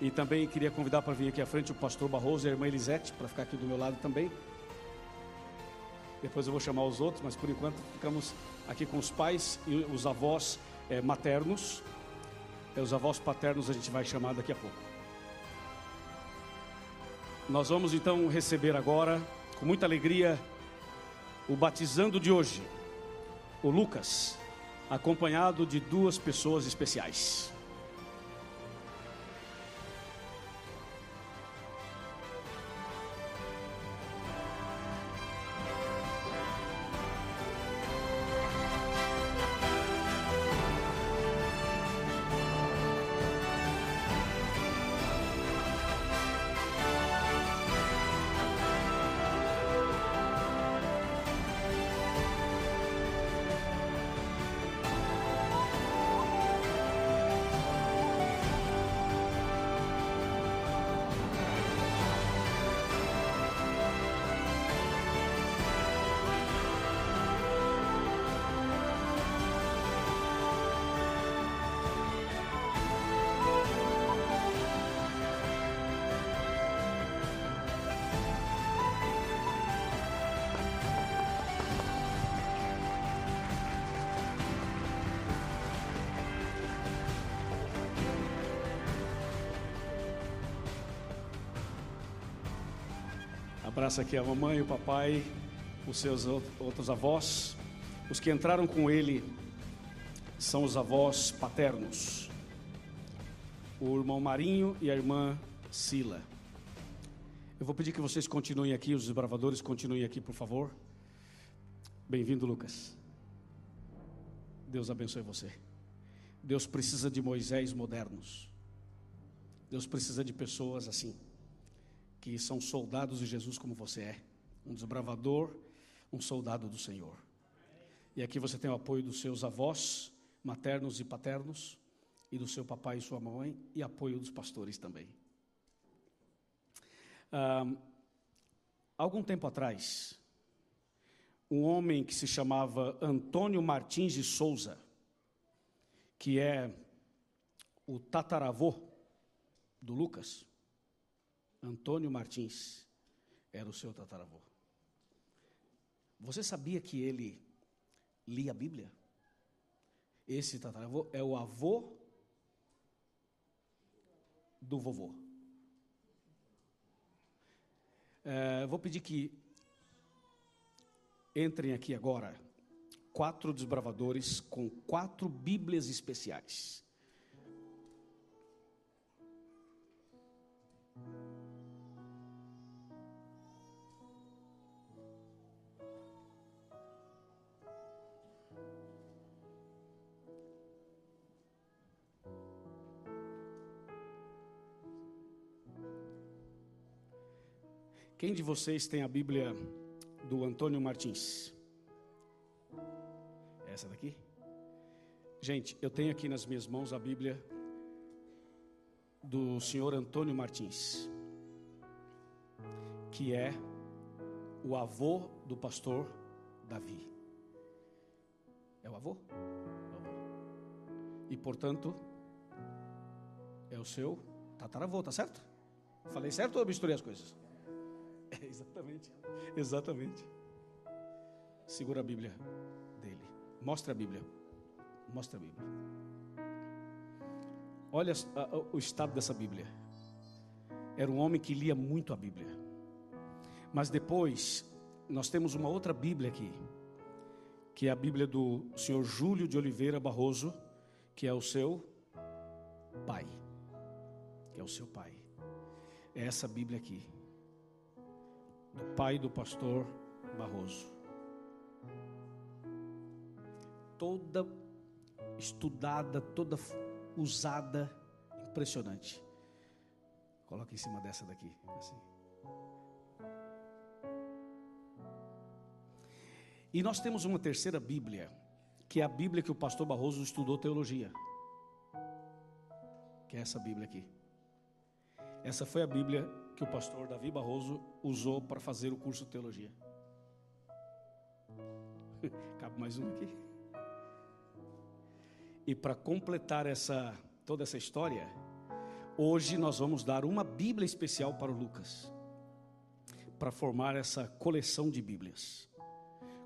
Speaker 1: E também queria convidar para vir aqui à frente o pastor Barroso e a irmã Elisete, para ficar aqui do meu lado também. Depois eu vou chamar os outros, mas por enquanto ficamos aqui com os pais e os avós é, maternos. É, os avós paternos a gente vai chamar daqui a pouco. Nós vamos então receber agora, com muita alegria, o batizando de hoje, o Lucas, acompanhado de duas pessoas especiais. Abraça aqui a mamãe, o papai, os seus outros avós. Os que entraram com ele são os avós paternos. O irmão Marinho e a irmã Sila. Eu vou pedir que vocês continuem aqui, os desbravadores continuem aqui, por favor. Bem-vindo, Lucas. Deus abençoe você. Deus precisa de Moisés modernos. Deus precisa de pessoas assim que são soldados de Jesus como você é, um desbravador, um soldado do Senhor. E aqui você tem o apoio dos seus avós, maternos e paternos, e do seu papai e sua mãe, e apoio dos pastores também. Algum tempo atrás, um homem que se chamava Antônio Martins de Souza, que é o tataravô do Lucas, Antônio Martins era o seu tataravô. Você sabia que ele lia a Bíblia? Esse tataravô é o avô do vovô. É, vou pedir que entrem aqui agora quatro desbravadores com quatro Bíblias especiais. Quem de vocês tem a Bíblia do Antônio Martins? Essa daqui? Gente, eu tenho aqui nas minhas mãos a Bíblia do senhor Antônio Martins, que é o avô do pastor Davi. É o avô? E portanto, é o seu tataravô, tá certo? Falei certo ou misturei as coisas? Exatamente. Exatamente. Segura a Bíblia dele. Mostra a Bíblia. Mostra a Bíblia. Olha o estado dessa Bíblia. Era um homem que lia muito a Bíblia. Mas depois, nós temos uma outra Bíblia aqui, que é a Bíblia do senhor Júlio de Oliveira Barroso, que é o seu pai. Que é o seu pai. É essa Bíblia aqui pai do pastor Barroso. Toda estudada, toda usada, impressionante. Coloca em cima dessa daqui, assim. E nós temos uma terceira Bíblia, que é a Bíblia que o pastor Barroso estudou teologia. Que é essa Bíblia aqui. Essa foi a Bíblia que o pastor Davi Barroso usou para fazer o curso de teologia. Cabe mais um aqui. E para completar essa toda essa história, hoje nós vamos dar uma Bíblia especial para o Lucas, para formar essa coleção de Bíblias.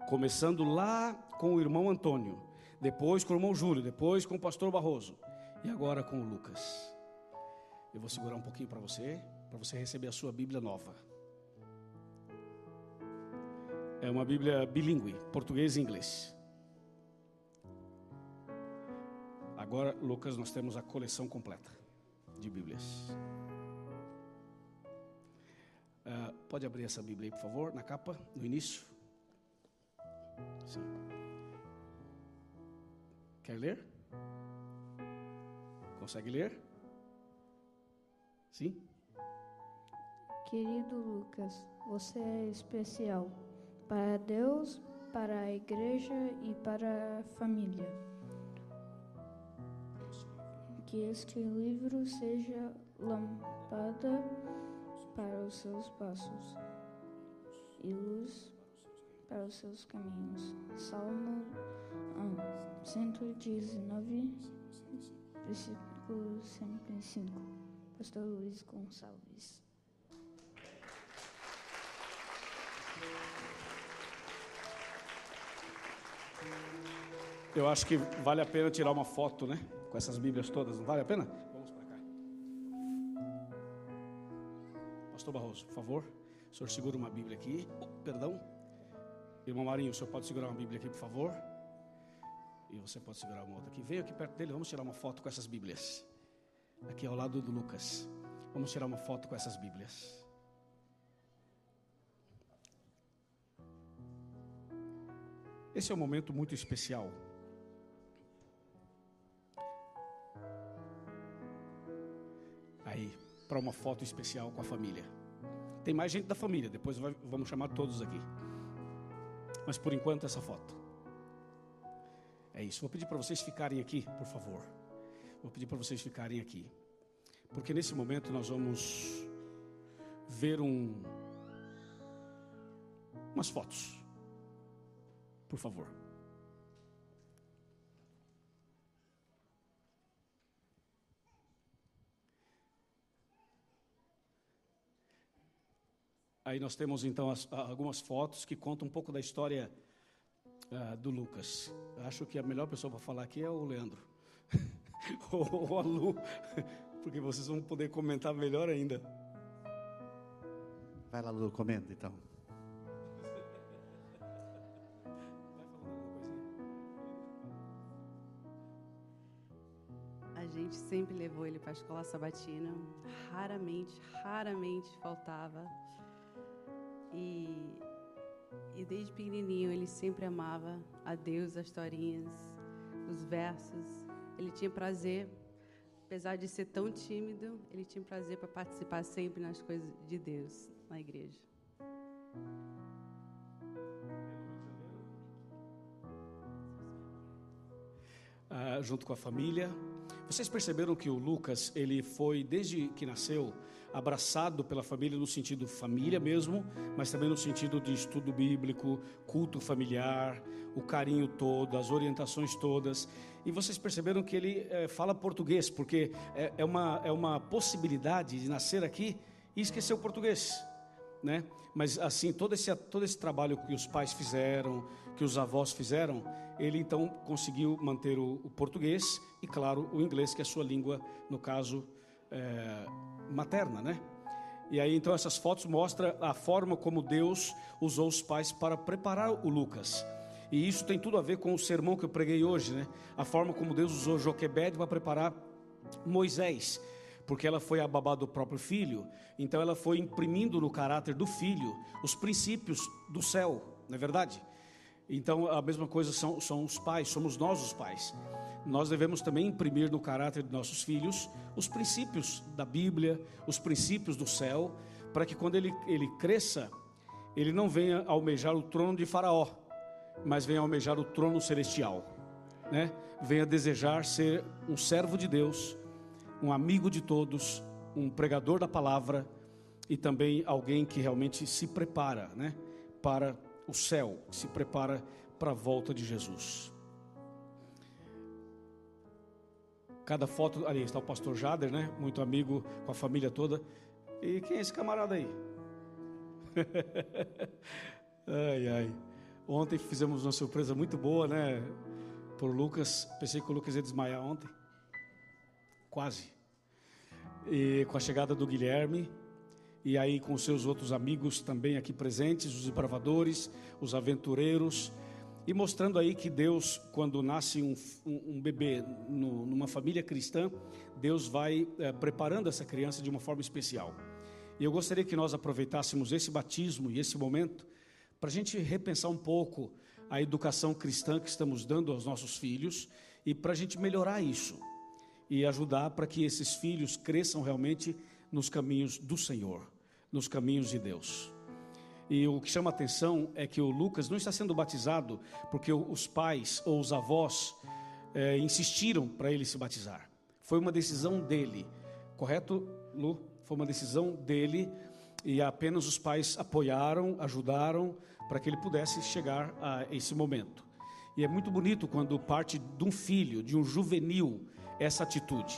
Speaker 1: Começando lá com o irmão Antônio, depois com o irmão Júlio, depois com o pastor Barroso e agora com o Lucas. Eu vou segurar um pouquinho para você, para você receber a sua Bíblia nova. É uma Bíblia bilíngue, português e inglês. Agora, Lucas, nós temos a coleção completa de Bíblias. Uh, pode abrir essa Bíblia aí, por favor, na capa, no início. Sim. Quer ler? Consegue ler? Sim?
Speaker 2: Querido Lucas, você é especial para Deus, para a igreja e para a família. Que este livro seja lâmpada para os seus passos e luz para os seus caminhos. Salmo 119, versículo 105. Pastor Luiz Gonçalves.
Speaker 1: Eu acho que vale a pena tirar uma foto, né? Com essas Bíblias todas, não vale a pena? Vamos para cá. Pastor Barroso, por favor. O senhor segura uma Bíblia aqui. Oh, perdão. Irmão Marinho, o senhor pode segurar uma Bíblia aqui, por favor? E você pode segurar uma outra aqui. Venha aqui perto dele, vamos tirar uma foto com essas Bíblias. Aqui ao lado do Lucas. Vamos tirar uma foto com essas Bíblias. Esse é um momento muito especial. Aí, para uma foto especial com a família. Tem mais gente da família, depois vai, vamos chamar todos aqui. Mas por enquanto, essa foto. É isso. Vou pedir para vocês ficarem aqui, por favor. Vou pedir para vocês ficarem aqui. Porque nesse momento nós vamos ver um umas fotos. Por favor. Aí nós temos então as, algumas fotos que contam um pouco da história uh, do Lucas. Acho que a melhor pessoa para falar aqui é o Leandro. ou a Lu, porque vocês vão poder comentar melhor ainda.
Speaker 3: Vai lá, Lu, comenta então.
Speaker 4: Gente sempre levou ele para a escola sabatina, raramente, raramente faltava. E, e desde pequenininho ele sempre amava a Deus, as historinhas, os versos. Ele tinha prazer, apesar de ser tão tímido, ele tinha prazer para participar sempre nas coisas de Deus na igreja.
Speaker 1: Ah, junto com a família. Vocês perceberam que o Lucas, ele foi, desde que nasceu, abraçado pela família no sentido família mesmo, mas também no sentido de estudo bíblico, culto familiar, o carinho todo, as orientações todas. E vocês perceberam que ele é, fala português, porque é, é, uma, é uma possibilidade de nascer aqui e esquecer o português. Né? Mas assim, todo esse, todo esse trabalho que os pais fizeram, que os avós fizeram, ele então conseguiu manter o, o português e, claro, o inglês, que é a sua língua, no caso, é, materna, né? E aí então essas fotos mostram a forma como Deus usou os pais para preparar o Lucas. E isso tem tudo a ver com o sermão que eu preguei hoje, né? A forma como Deus usou Joquebed para preparar Moisés. Porque ela foi a babá do próprio filho, então ela foi imprimindo no caráter do filho os princípios do céu, não é verdade? Então a mesma coisa são, são os pais, somos nós os pais. Nós devemos também imprimir no caráter de nossos filhos os princípios da Bíblia, os princípios do céu, para que quando ele, ele cresça, ele não venha almejar o trono de Faraó, mas venha almejar o trono celestial, né? Venha desejar ser um servo de Deus, um amigo de todos, um pregador da palavra e também alguém que realmente se prepara, né, para o céu, se prepara para a volta de Jesus. Cada foto, ali está o pastor Jader, né, muito amigo com a família toda. E quem é esse camarada aí? ai, ai. Ontem fizemos uma surpresa muito boa, né? Por Lucas. Pensei que o Lucas ia desmaiar ontem. Quase. E com a chegada do Guilherme, e aí com seus outros amigos também aqui presentes, os bravadores, os aventureiros, e mostrando aí que Deus, quando nasce um, um, um bebê no, numa família cristã, Deus vai é, preparando essa criança de uma forma especial. E eu gostaria que nós aproveitássemos esse batismo e esse momento para a gente repensar um pouco a educação cristã que estamos dando aos nossos filhos e para a gente melhorar isso e ajudar para que esses filhos cresçam realmente nos caminhos do Senhor, nos caminhos de Deus. E o que chama atenção é que o Lucas não está sendo batizado porque os pais ou os avós é, insistiram para ele se batizar. Foi uma decisão dele, correto, Lu? Foi uma decisão dele e apenas os pais apoiaram, ajudaram para que ele pudesse chegar a esse momento. E é muito bonito quando parte de um filho, de um juvenil, essa atitude.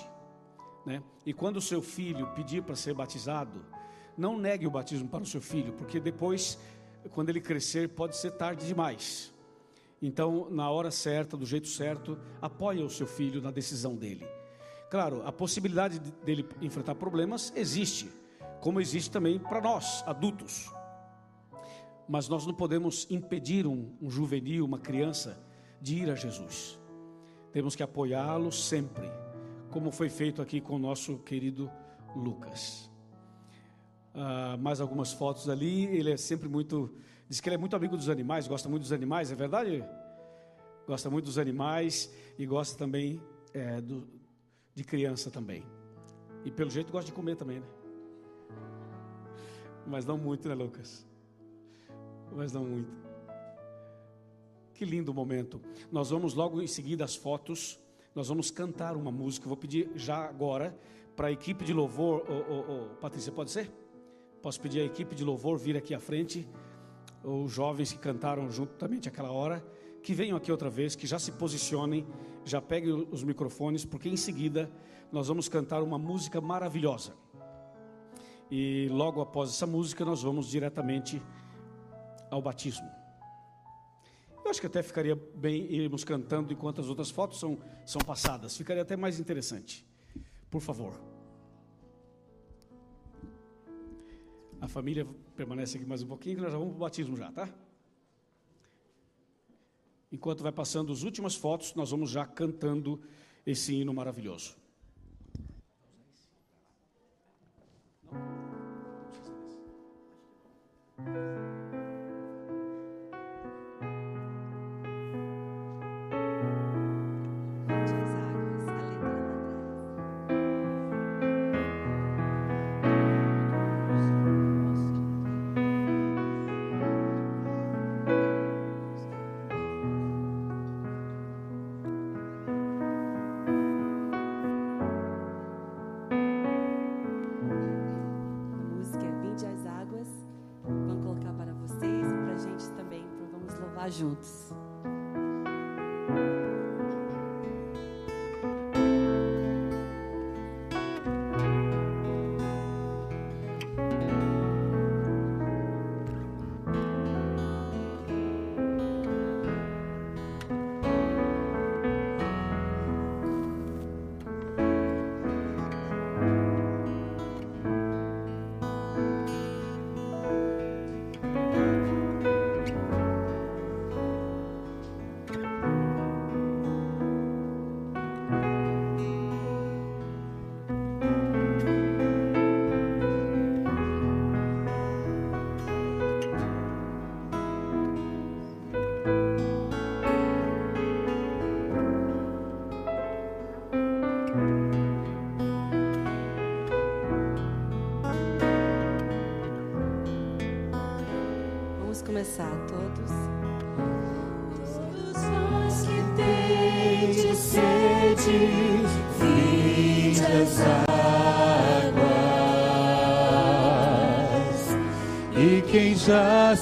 Speaker 1: Né? E quando o seu filho pedir para ser batizado, não negue o batismo para o seu filho, porque depois, quando ele crescer, pode ser tarde demais. Então, na hora certa, do jeito certo, apoie o seu filho na decisão dele. Claro, a possibilidade dele enfrentar problemas existe, como existe também para nós, adultos. Mas nós não podemos impedir um, um juvenil, uma criança, de ir a Jesus. Temos que apoiá-lo sempre, como foi feito aqui com o nosso querido Lucas. Ah, mais algumas fotos ali. Ele é sempre muito. Diz que ele é muito amigo dos animais, gosta muito dos animais, é verdade? Gosta muito dos animais e gosta também é, do, de criança também. E pelo jeito gosta de comer também, né? Mas não muito, né, Lucas? Mas não muito. Que lindo momento. Nós vamos logo em seguida as fotos. Nós vamos cantar uma música. Vou pedir já agora para a equipe de louvor. Patrícia, pode ser? Posso pedir a equipe de louvor vir aqui à frente? Os jovens que cantaram juntamente aquela hora que venham aqui outra vez, que já se posicionem, já peguem os microfones, porque em seguida nós vamos cantar uma música maravilhosa. E logo após essa música nós vamos diretamente ao batismo. Eu acho que até ficaria bem irmos cantando enquanto as outras fotos são, são passadas. Ficaria até mais interessante. Por favor. A família permanece aqui mais um pouquinho, que nós já vamos para o batismo já, tá? Enquanto vai passando as últimas fotos, nós vamos já cantando esse hino maravilhoso.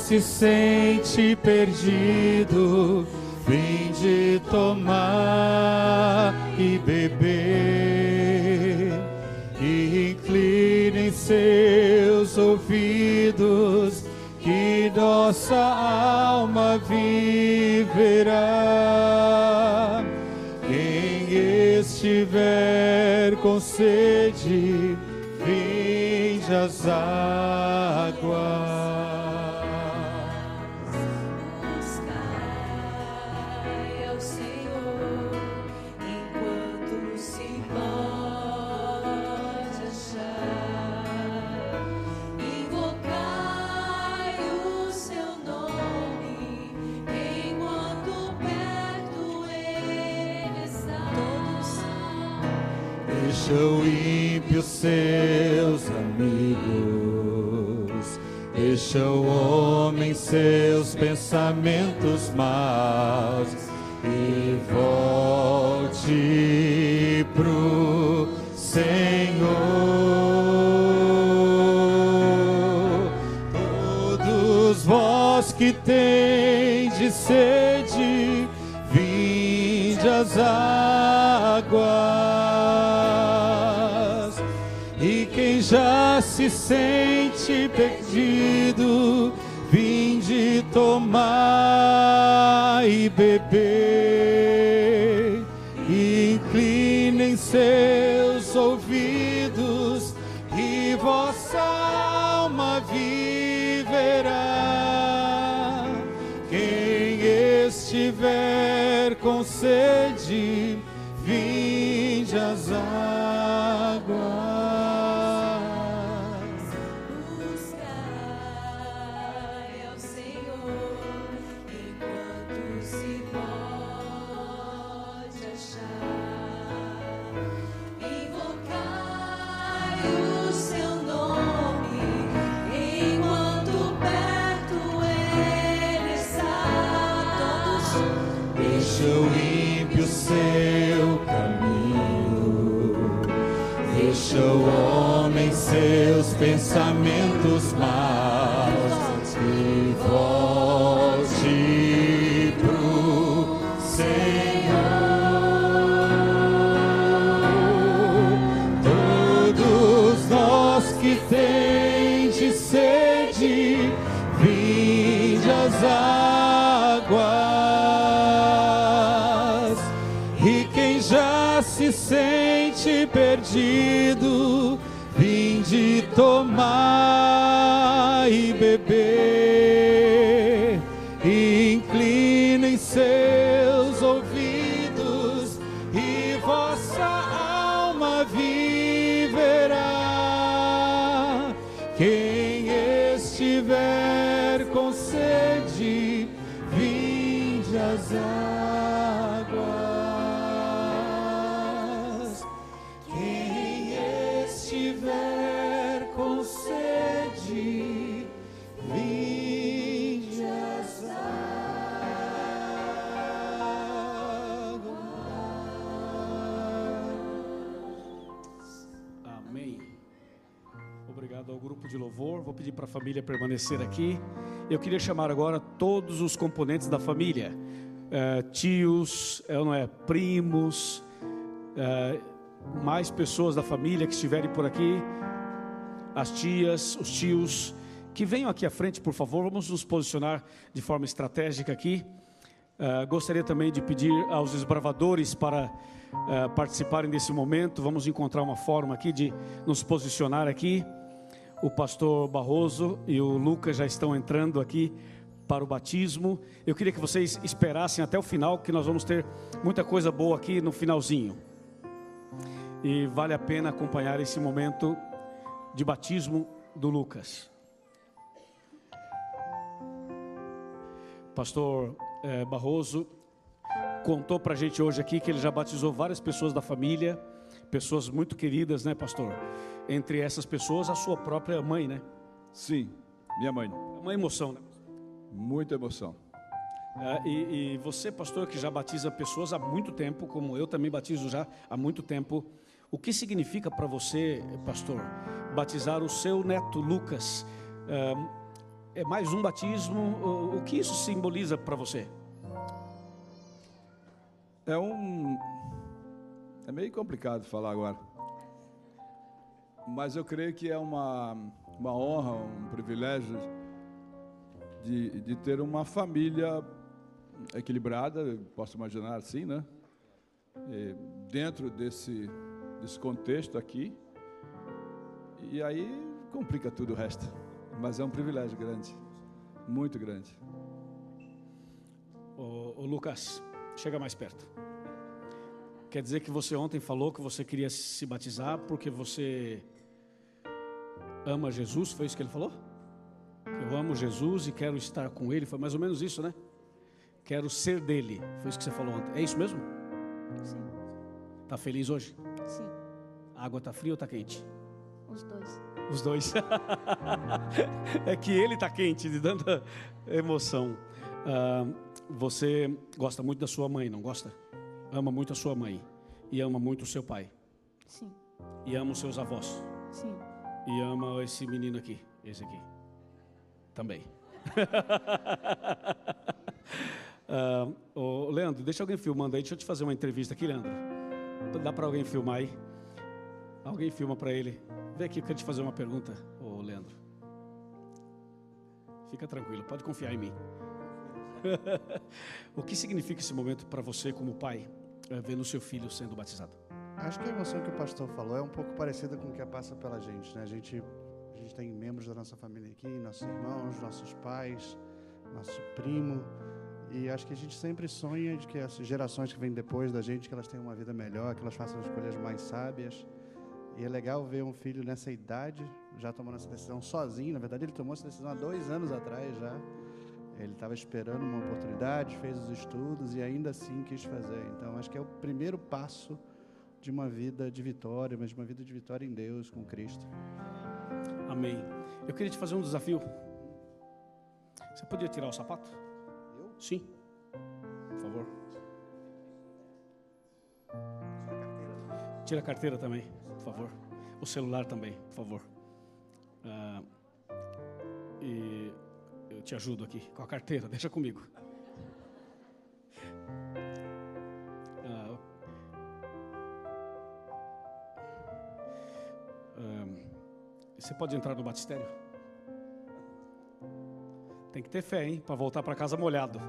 Speaker 3: Se sente perdido, vinde tomar e beber. E inclinem seus ouvidos, que nossa alma viverá. Quem estiver com sede, vinde as águas. Seus pensamentos maus e volte pro Senhor. Todos vós que tendes sede, vinde às águas. E quem já se sente perdido, tomar e beber. E inclinem seus ouvidos, e vossa alma viverá. Quem estiver com sede, águas. E quem já se sente perdido, vinde tomar e beber.
Speaker 1: Família permanecer aqui. Eu queria chamar agora todos os componentes da família: Eh, tios, eh, não é, primos, eh, mais pessoas da família que estiverem por aqui, as tias, os tios, que venham aqui à frente, por favor. Vamos nos posicionar de forma estratégica aqui. Ah, gostaria também de pedir aos esbravadores para ah, participarem desse momento. Vamos encontrar uma forma aqui de nos posicionar aqui. O pastor Barroso e o Lucas já estão entrando aqui para o batismo. Eu queria que vocês esperassem até o final, que nós vamos ter muita coisa boa aqui no finalzinho. E vale a pena acompanhar esse momento de batismo do Lucas. Pastor eh, Barroso contou para a gente hoje aqui que ele já batizou várias pessoas da família, pessoas muito queridas, né, pastor? Entre essas pessoas, a sua própria mãe, né?
Speaker 5: Sim, minha mãe.
Speaker 1: É uma emoção, né?
Speaker 5: Muita emoção.
Speaker 1: É, e, e você, pastor, que já batiza pessoas há muito tempo, como eu também batizo já há muito tempo, o que significa para você, pastor, batizar o seu neto Lucas? É, é mais um batismo? O, o que isso simboliza para você?
Speaker 5: É um. É meio complicado falar agora. Mas eu creio que é uma, uma honra, um privilégio de, de ter uma família equilibrada, posso imaginar assim, né? E dentro desse, desse contexto aqui. E aí complica tudo o resto. Mas é um privilégio grande, muito grande.
Speaker 1: Ô, ô Lucas, chega mais perto. Quer dizer que você ontem falou que você queria se batizar porque você ama Jesus? Foi isso que ele falou? Eu amo Jesus e quero estar com Ele. Foi mais ou menos isso, né? Quero ser dele. Foi isso que você falou ontem. É isso mesmo?
Speaker 2: Sim,
Speaker 1: Tá feliz hoje?
Speaker 2: sim,
Speaker 1: A água tá fria ou tá quente?
Speaker 2: os dois.
Speaker 1: Os dois. é que ele tá quente de tanta emoção. Ah, você gosta muito da sua mãe, não gosta? Ama muito a sua mãe. E ama muito o seu pai.
Speaker 2: Sim,
Speaker 1: E ama os seus avós.
Speaker 2: sim,
Speaker 1: E ama esse menino aqui. Esse aqui. Também. Ah, ô, Leandro, deixa alguém filmando aí. Deixa eu te fazer uma entrevista aqui, Leandro. Dá para alguém filmar aí? Alguém filma para ele. Vem aqui, eu quero te fazer uma pergunta, ô Leandro. Fica tranquilo, pode confiar em mim. o que significa esse momento para você, como pai, é, vendo seu filho sendo batizado?
Speaker 6: Acho que a emoção que o pastor falou é um pouco parecida com o que passa pela gente, né? A gente, a gente tem membros da nossa família aqui, nossos irmãos, nossos pais, nosso primo, e acho que a gente sempre sonha de que as gerações que vêm depois da gente, que elas tenham uma vida melhor, que elas façam escolhas mais sábias. E é legal ver um filho nessa idade já tomando essa decisão sozinho. Na verdade, ele tomou essa decisão há dois anos atrás já. Ele estava esperando uma oportunidade, fez os estudos e ainda assim quis fazer. Então, acho que é o primeiro passo de uma vida de vitória, mas de uma vida de vitória em Deus, com Cristo.
Speaker 1: Amém. Eu queria te fazer um desafio. Você podia tirar o sapato?
Speaker 6: Eu?
Speaker 1: Sim. Por favor. Tira a carteira também, por favor. O celular também, por favor. Ah, e eu te ajudo aqui com a carteira, deixa comigo. Você pode entrar no batistério? Tem que ter fé, hein, para voltar para casa molhado.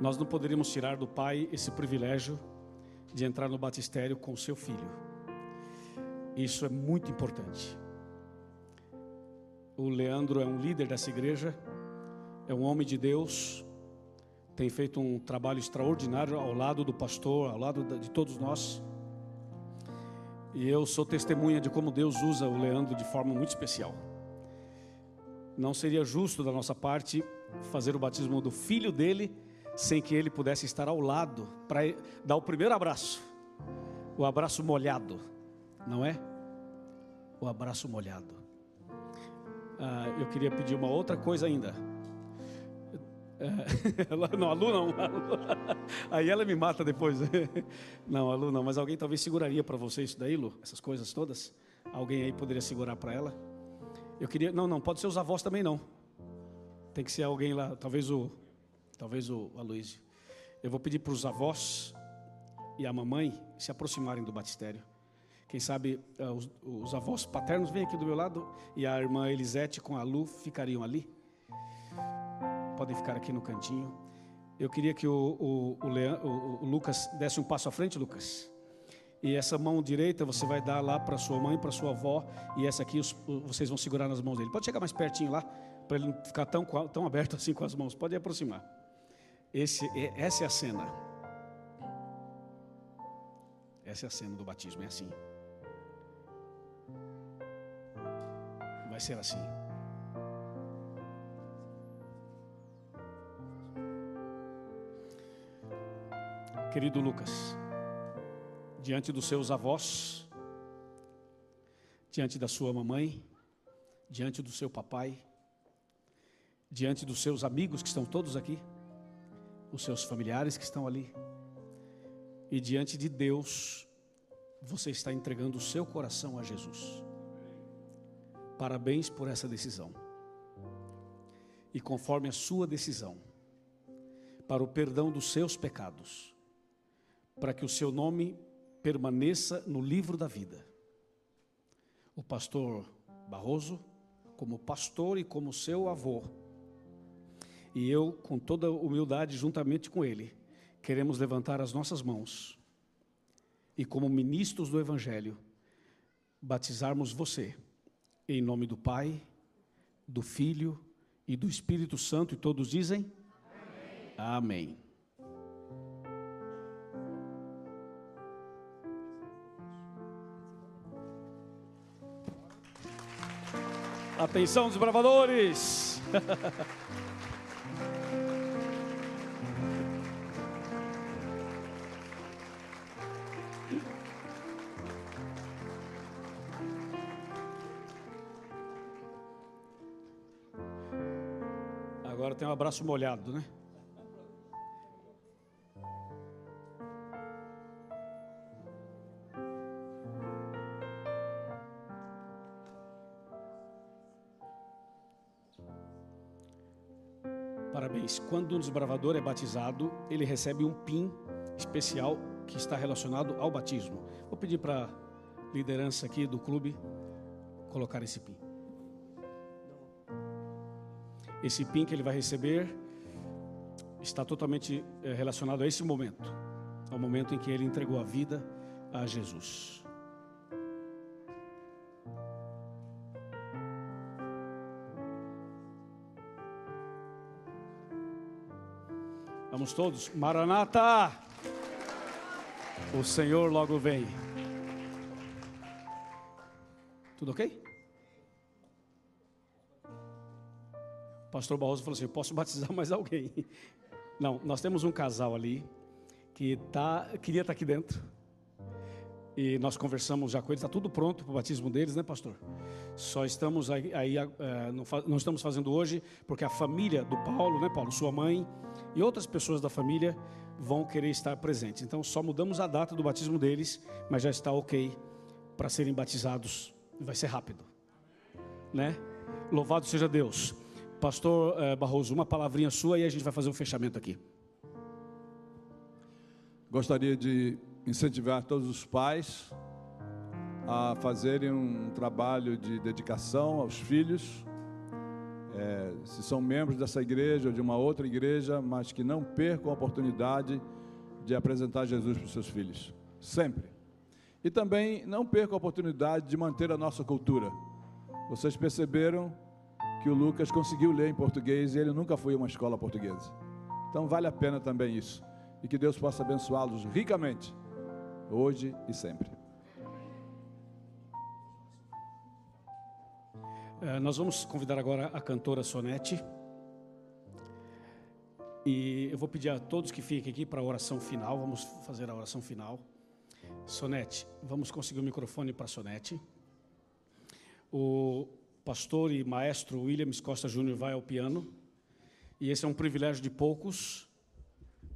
Speaker 1: Nós não poderíamos tirar do pai esse privilégio de entrar no batistério com seu filho. Isso é muito importante. O Leandro é um líder dessa igreja, é um homem de Deus, tem feito um trabalho extraordinário ao lado do pastor, ao lado de todos nós. E eu sou testemunha de como Deus usa o Leandro de forma muito especial. Não seria justo da nossa parte fazer o batismo do filho dele sem que ele pudesse estar ao lado para dar o primeiro abraço. O abraço molhado, não é? O abraço molhado. Ah, eu queria pedir uma outra coisa ainda. É, ela- não, a Lu não. a Lu- aí ela me mata depois. Não, a Lu não, mas alguém talvez seguraria para você isso daí, Lu? Essas coisas todas? Alguém aí poderia segurar para ela? Eu queria. Não, não, pode ser os avós também não. Tem que ser alguém lá, talvez o. Talvez o Aloysio. Eu vou pedir para os avós e a mamãe se aproximarem do batistério. Quem sabe ah, os, os avós paternos vêm aqui do meu lado e a irmã Elisete com a Lu ficariam ali. Podem ficar aqui no cantinho. Eu queria que o, o, o, o- Lucas desse um passo à frente, Lucas. E essa mão direita você vai dar lá para sua mãe, para sua avó, e essa aqui os- vocês vão segurar nas mãos dele. Pode chegar mais pertinho lá, para ele não ficar tão, tão aberto assim com as mãos. Pode aproximar. Esse, é- essa é a cena. Essa é a cena do batismo, é assim. Vai ser assim. Querido Lucas, diante dos seus avós diante da sua mamãe, diante do seu papai, diante dos seus amigos que estão todos aqui, os seus familiares que estão ali, e diante de Deus, você está entregando o seu coração a Jesus. Parabéns por essa decisão. E conforme a sua decisão, para o perdão dos seus pecados, para que o seu nome permaneça no livro da vida. O pastor Barroso, como pastor e como seu avô, e eu, com toda humildade, juntamente com ele, queremos levantar as nossas mãos e, como ministros do Evangelho, batizarmos você, em nome do Pai, do Filho e do Espírito Santo, e todos dizem: Amém. Amém. Atenção, desbravadores! Agora tem um abraço molhado, né? Quando um desbravador é batizado, ele recebe um PIN especial que está relacionado ao batismo. Vou pedir para a liderança aqui do clube colocar esse PIN. Esse PIN que ele vai receber está totalmente eh, relacionado a esse momento, ao momento em que ele entregou a vida a Jesus. Vamos todos, Maranata! O Senhor logo vem. Tudo ok? O pastor Barroso falou assim: posso batizar mais alguém? Não, nós temos um casal ali que tá, queria estar aqui dentro. E nós conversamos já com eles, está tudo pronto para o batismo deles, né, pastor? Só estamos aí, aí uh, não, não, estamos fazendo hoje, porque a família do Paulo, né, Paulo, sua mãe e outras pessoas da família vão querer estar presentes. Então, só mudamos a data do batismo deles, mas já está ok para serem batizados. Vai ser rápido, né? Louvado seja Deus. Pastor uh, Barroso, uma palavrinha sua e a gente vai fazer um fechamento aqui.
Speaker 5: Gostaria de incentivar todos os pais a fazerem um trabalho de dedicação aos filhos, é, se são membros dessa igreja ou de uma outra igreja, mas que não percam a oportunidade de apresentar Jesus para os seus filhos, sempre. E também não percam a oportunidade de manter a nossa cultura. Vocês perceberam que o Lucas conseguiu ler em português e ele nunca foi a uma escola portuguesa. Então vale a pena também isso. E que Deus possa abençoá-los ricamente hoje e sempre.
Speaker 1: Uh, nós vamos convidar agora a cantora Sonete. E eu vou pedir a todos que fiquem aqui para a oração final. Vamos fazer a oração final. Sonete, vamos conseguir o microfone para Sonete. O pastor e maestro Williams Costa Júnior vai ao piano. E esse é um privilégio de poucos,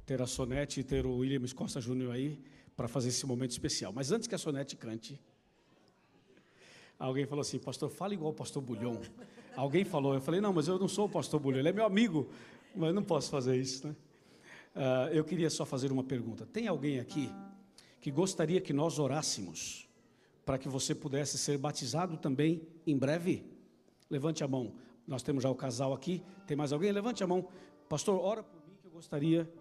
Speaker 1: ter a Sonete e ter o Williams Costa Júnior aí para fazer esse momento especial. Mas antes que a Sonete cante, alguém falou assim, pastor, fala igual o pastor Bulhão. Alguém falou, eu falei, não, mas eu não sou o pastor Bulhão, ele é meu amigo, mas não posso fazer isso, né? Uh, eu queria só fazer uma pergunta. Tem alguém aqui que gostaria que nós orássemos para que você pudesse ser batizado também em breve? Levante a mão. Nós temos já o casal aqui. Tem mais alguém? Levante a mão. Pastor, ora por mim que eu gostaria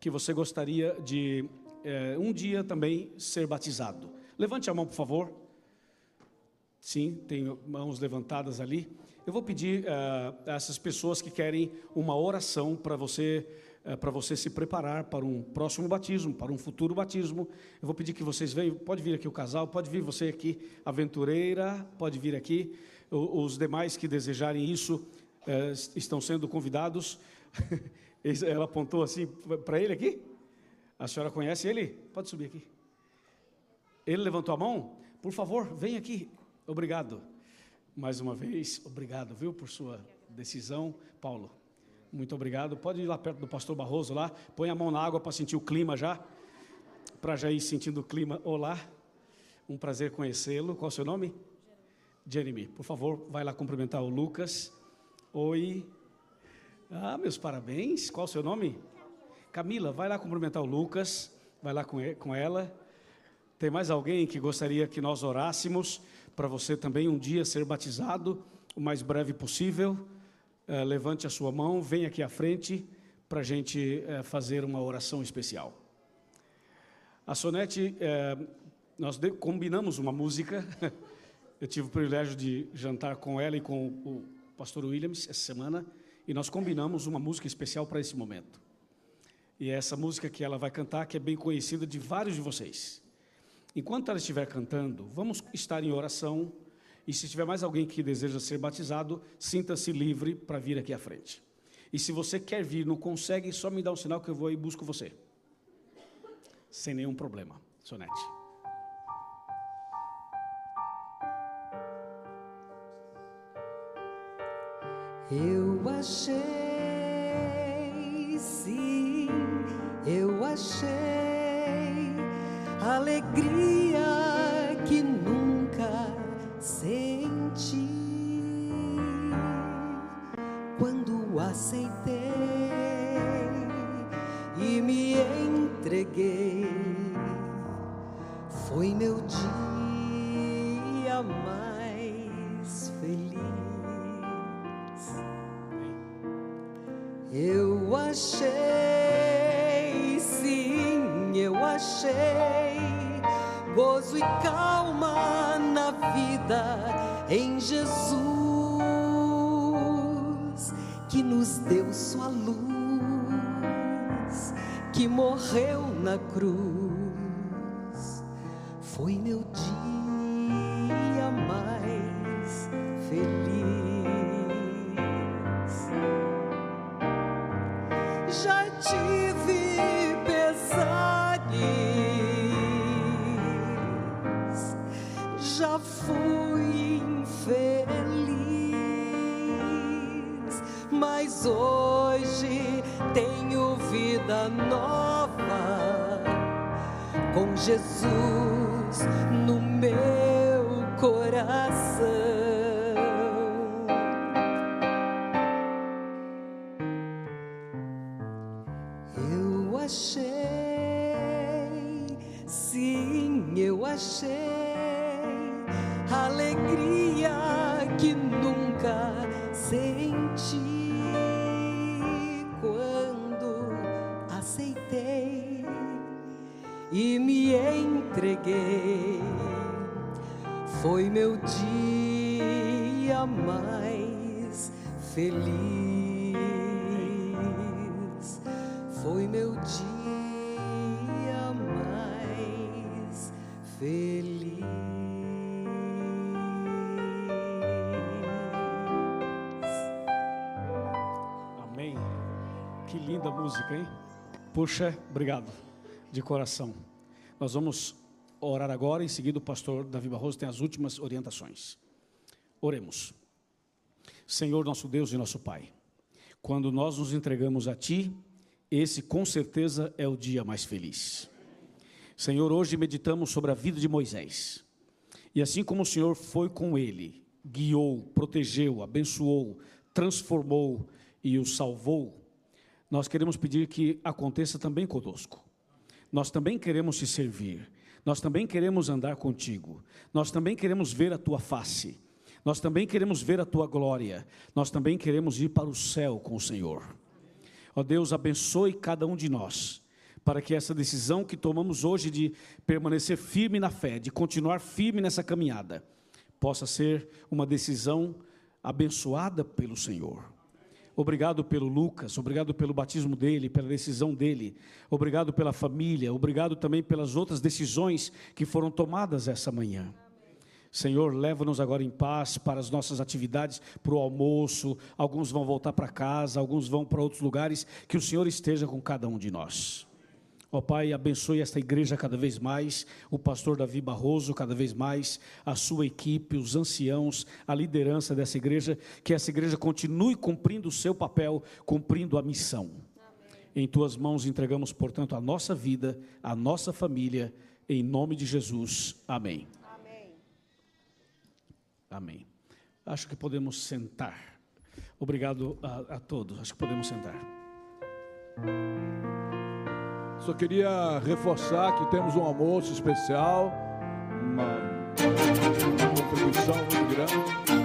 Speaker 1: que você gostaria de é, um dia também ser batizado. Levante a mão, por favor. Sim, tem mãos levantadas ali. Eu vou pedir uh, a essas pessoas que querem uma oração para você, uh, para você se preparar para um próximo batismo, para um futuro batismo. Eu vou pedir que vocês venham. Pode vir aqui o casal, pode vir você aqui, aventureira, pode vir aqui. O, os demais que desejarem isso uh, estão sendo convidados. Ela apontou assim para ele aqui. A senhora conhece ele? Pode subir aqui. Ele levantou a mão? Por favor, vem aqui. Obrigado. Mais uma vez, obrigado, viu, por sua decisão, Paulo. Muito obrigado. Pode ir lá perto do pastor Barroso lá, põe a mão na água para sentir o clima já. Para já ir sentindo o clima. Olá. Um prazer conhecê-lo. Qual é o seu nome? Jeremy. Por favor, vai lá cumprimentar o Lucas. Oi. Ah, meus parabéns. Qual é o seu nome? Camila, vai lá cumprimentar o Lucas. Vai lá com e- com ela. Tem mais alguém que gostaria que nós orássemos para você também um dia ser batizado o mais breve possível? Eh, levante a sua mão, venha aqui à frente para a gente eh, fazer uma oração especial. A Sonete, eh, nós combinamos uma música. Eu tive o privilégio de jantar com ela e com o pastor Williams essa semana e nós combinamos uma música especial para esse momento. E é essa música que ela vai cantar, que é bem conhecida de vários de vocês. Enquanto ela estiver cantando, vamos estar em oração. E se tiver mais alguém que deseja ser batizado, sinta-se livre para vir aqui à frente. E se você quer vir, não consegue, só me dá um sinal que eu vou e busco você. Sem nenhum problema. Sonete.
Speaker 7: Eu achei, sim, eu achei alegria que nunca senti quando aceitei e me entreguei. Foi meu dia mais feliz. Eu achei, e calma na vida em Jesus, que nos deu sua luz, que morreu na cruz. Foi meu dia fui infeliz, mas hoje tenho vida nova com Jesus no meu coração. Feliz. Foi meu dia mais feliz.
Speaker 1: Amém. Que linda música, hein? Puxa, obrigado de coração. Nós vamos orar agora, em seguida o pastor Davi Barroso tem as últimas orientações. Oremos. Senhor, nosso Deus e nosso Pai, quando nós nos entregamos a Ti, esse com certeza é o dia mais feliz. Senhor, hoje meditamos sobre a vida de Moisés. E assim como o Senhor foi com ele, guiou, protegeu, abençoou, transformou e o salvou, nós queremos pedir que aconteça também conosco. Nós também queremos te servir. Nós também queremos andar contigo. Nós também queremos ver a tua face. Nós também queremos ver a tua glória. Nós também queremos ir para o céu com o Senhor. Ó Deus, abençoe cada um de nós, para que essa decisão que tomamos hoje de permanecer firme na fé, de continuar firme nessa caminhada, possa ser uma decisão abençoada pelo Senhor. Obrigado pelo Lucas, obrigado pelo batismo dele, pela decisão dele, obrigado pela família, obrigado também pelas outras decisões que foram tomadas essa manhã. Senhor, leva-nos agora em paz para as nossas atividades, para o almoço. Alguns vão voltar para casa, alguns vão para outros lugares. Que o Senhor esteja com cada um de nós. Ó Pai, abençoe esta igreja cada vez mais, o pastor Davi Barroso cada vez mais, a sua equipe, os anciãos, a liderança dessa igreja, que essa igreja continue cumprindo o seu papel, cumprindo a missão. Em tuas mãos entregamos, portanto, a nossa vida, a nossa família, em nome de Jesus. Amém. Amém. Acho que podemos sentar. Obrigado a, a todos. Acho que podemos sentar.
Speaker 5: Só queria reforçar que temos um almoço especial, uma, uma contribuição muito grande.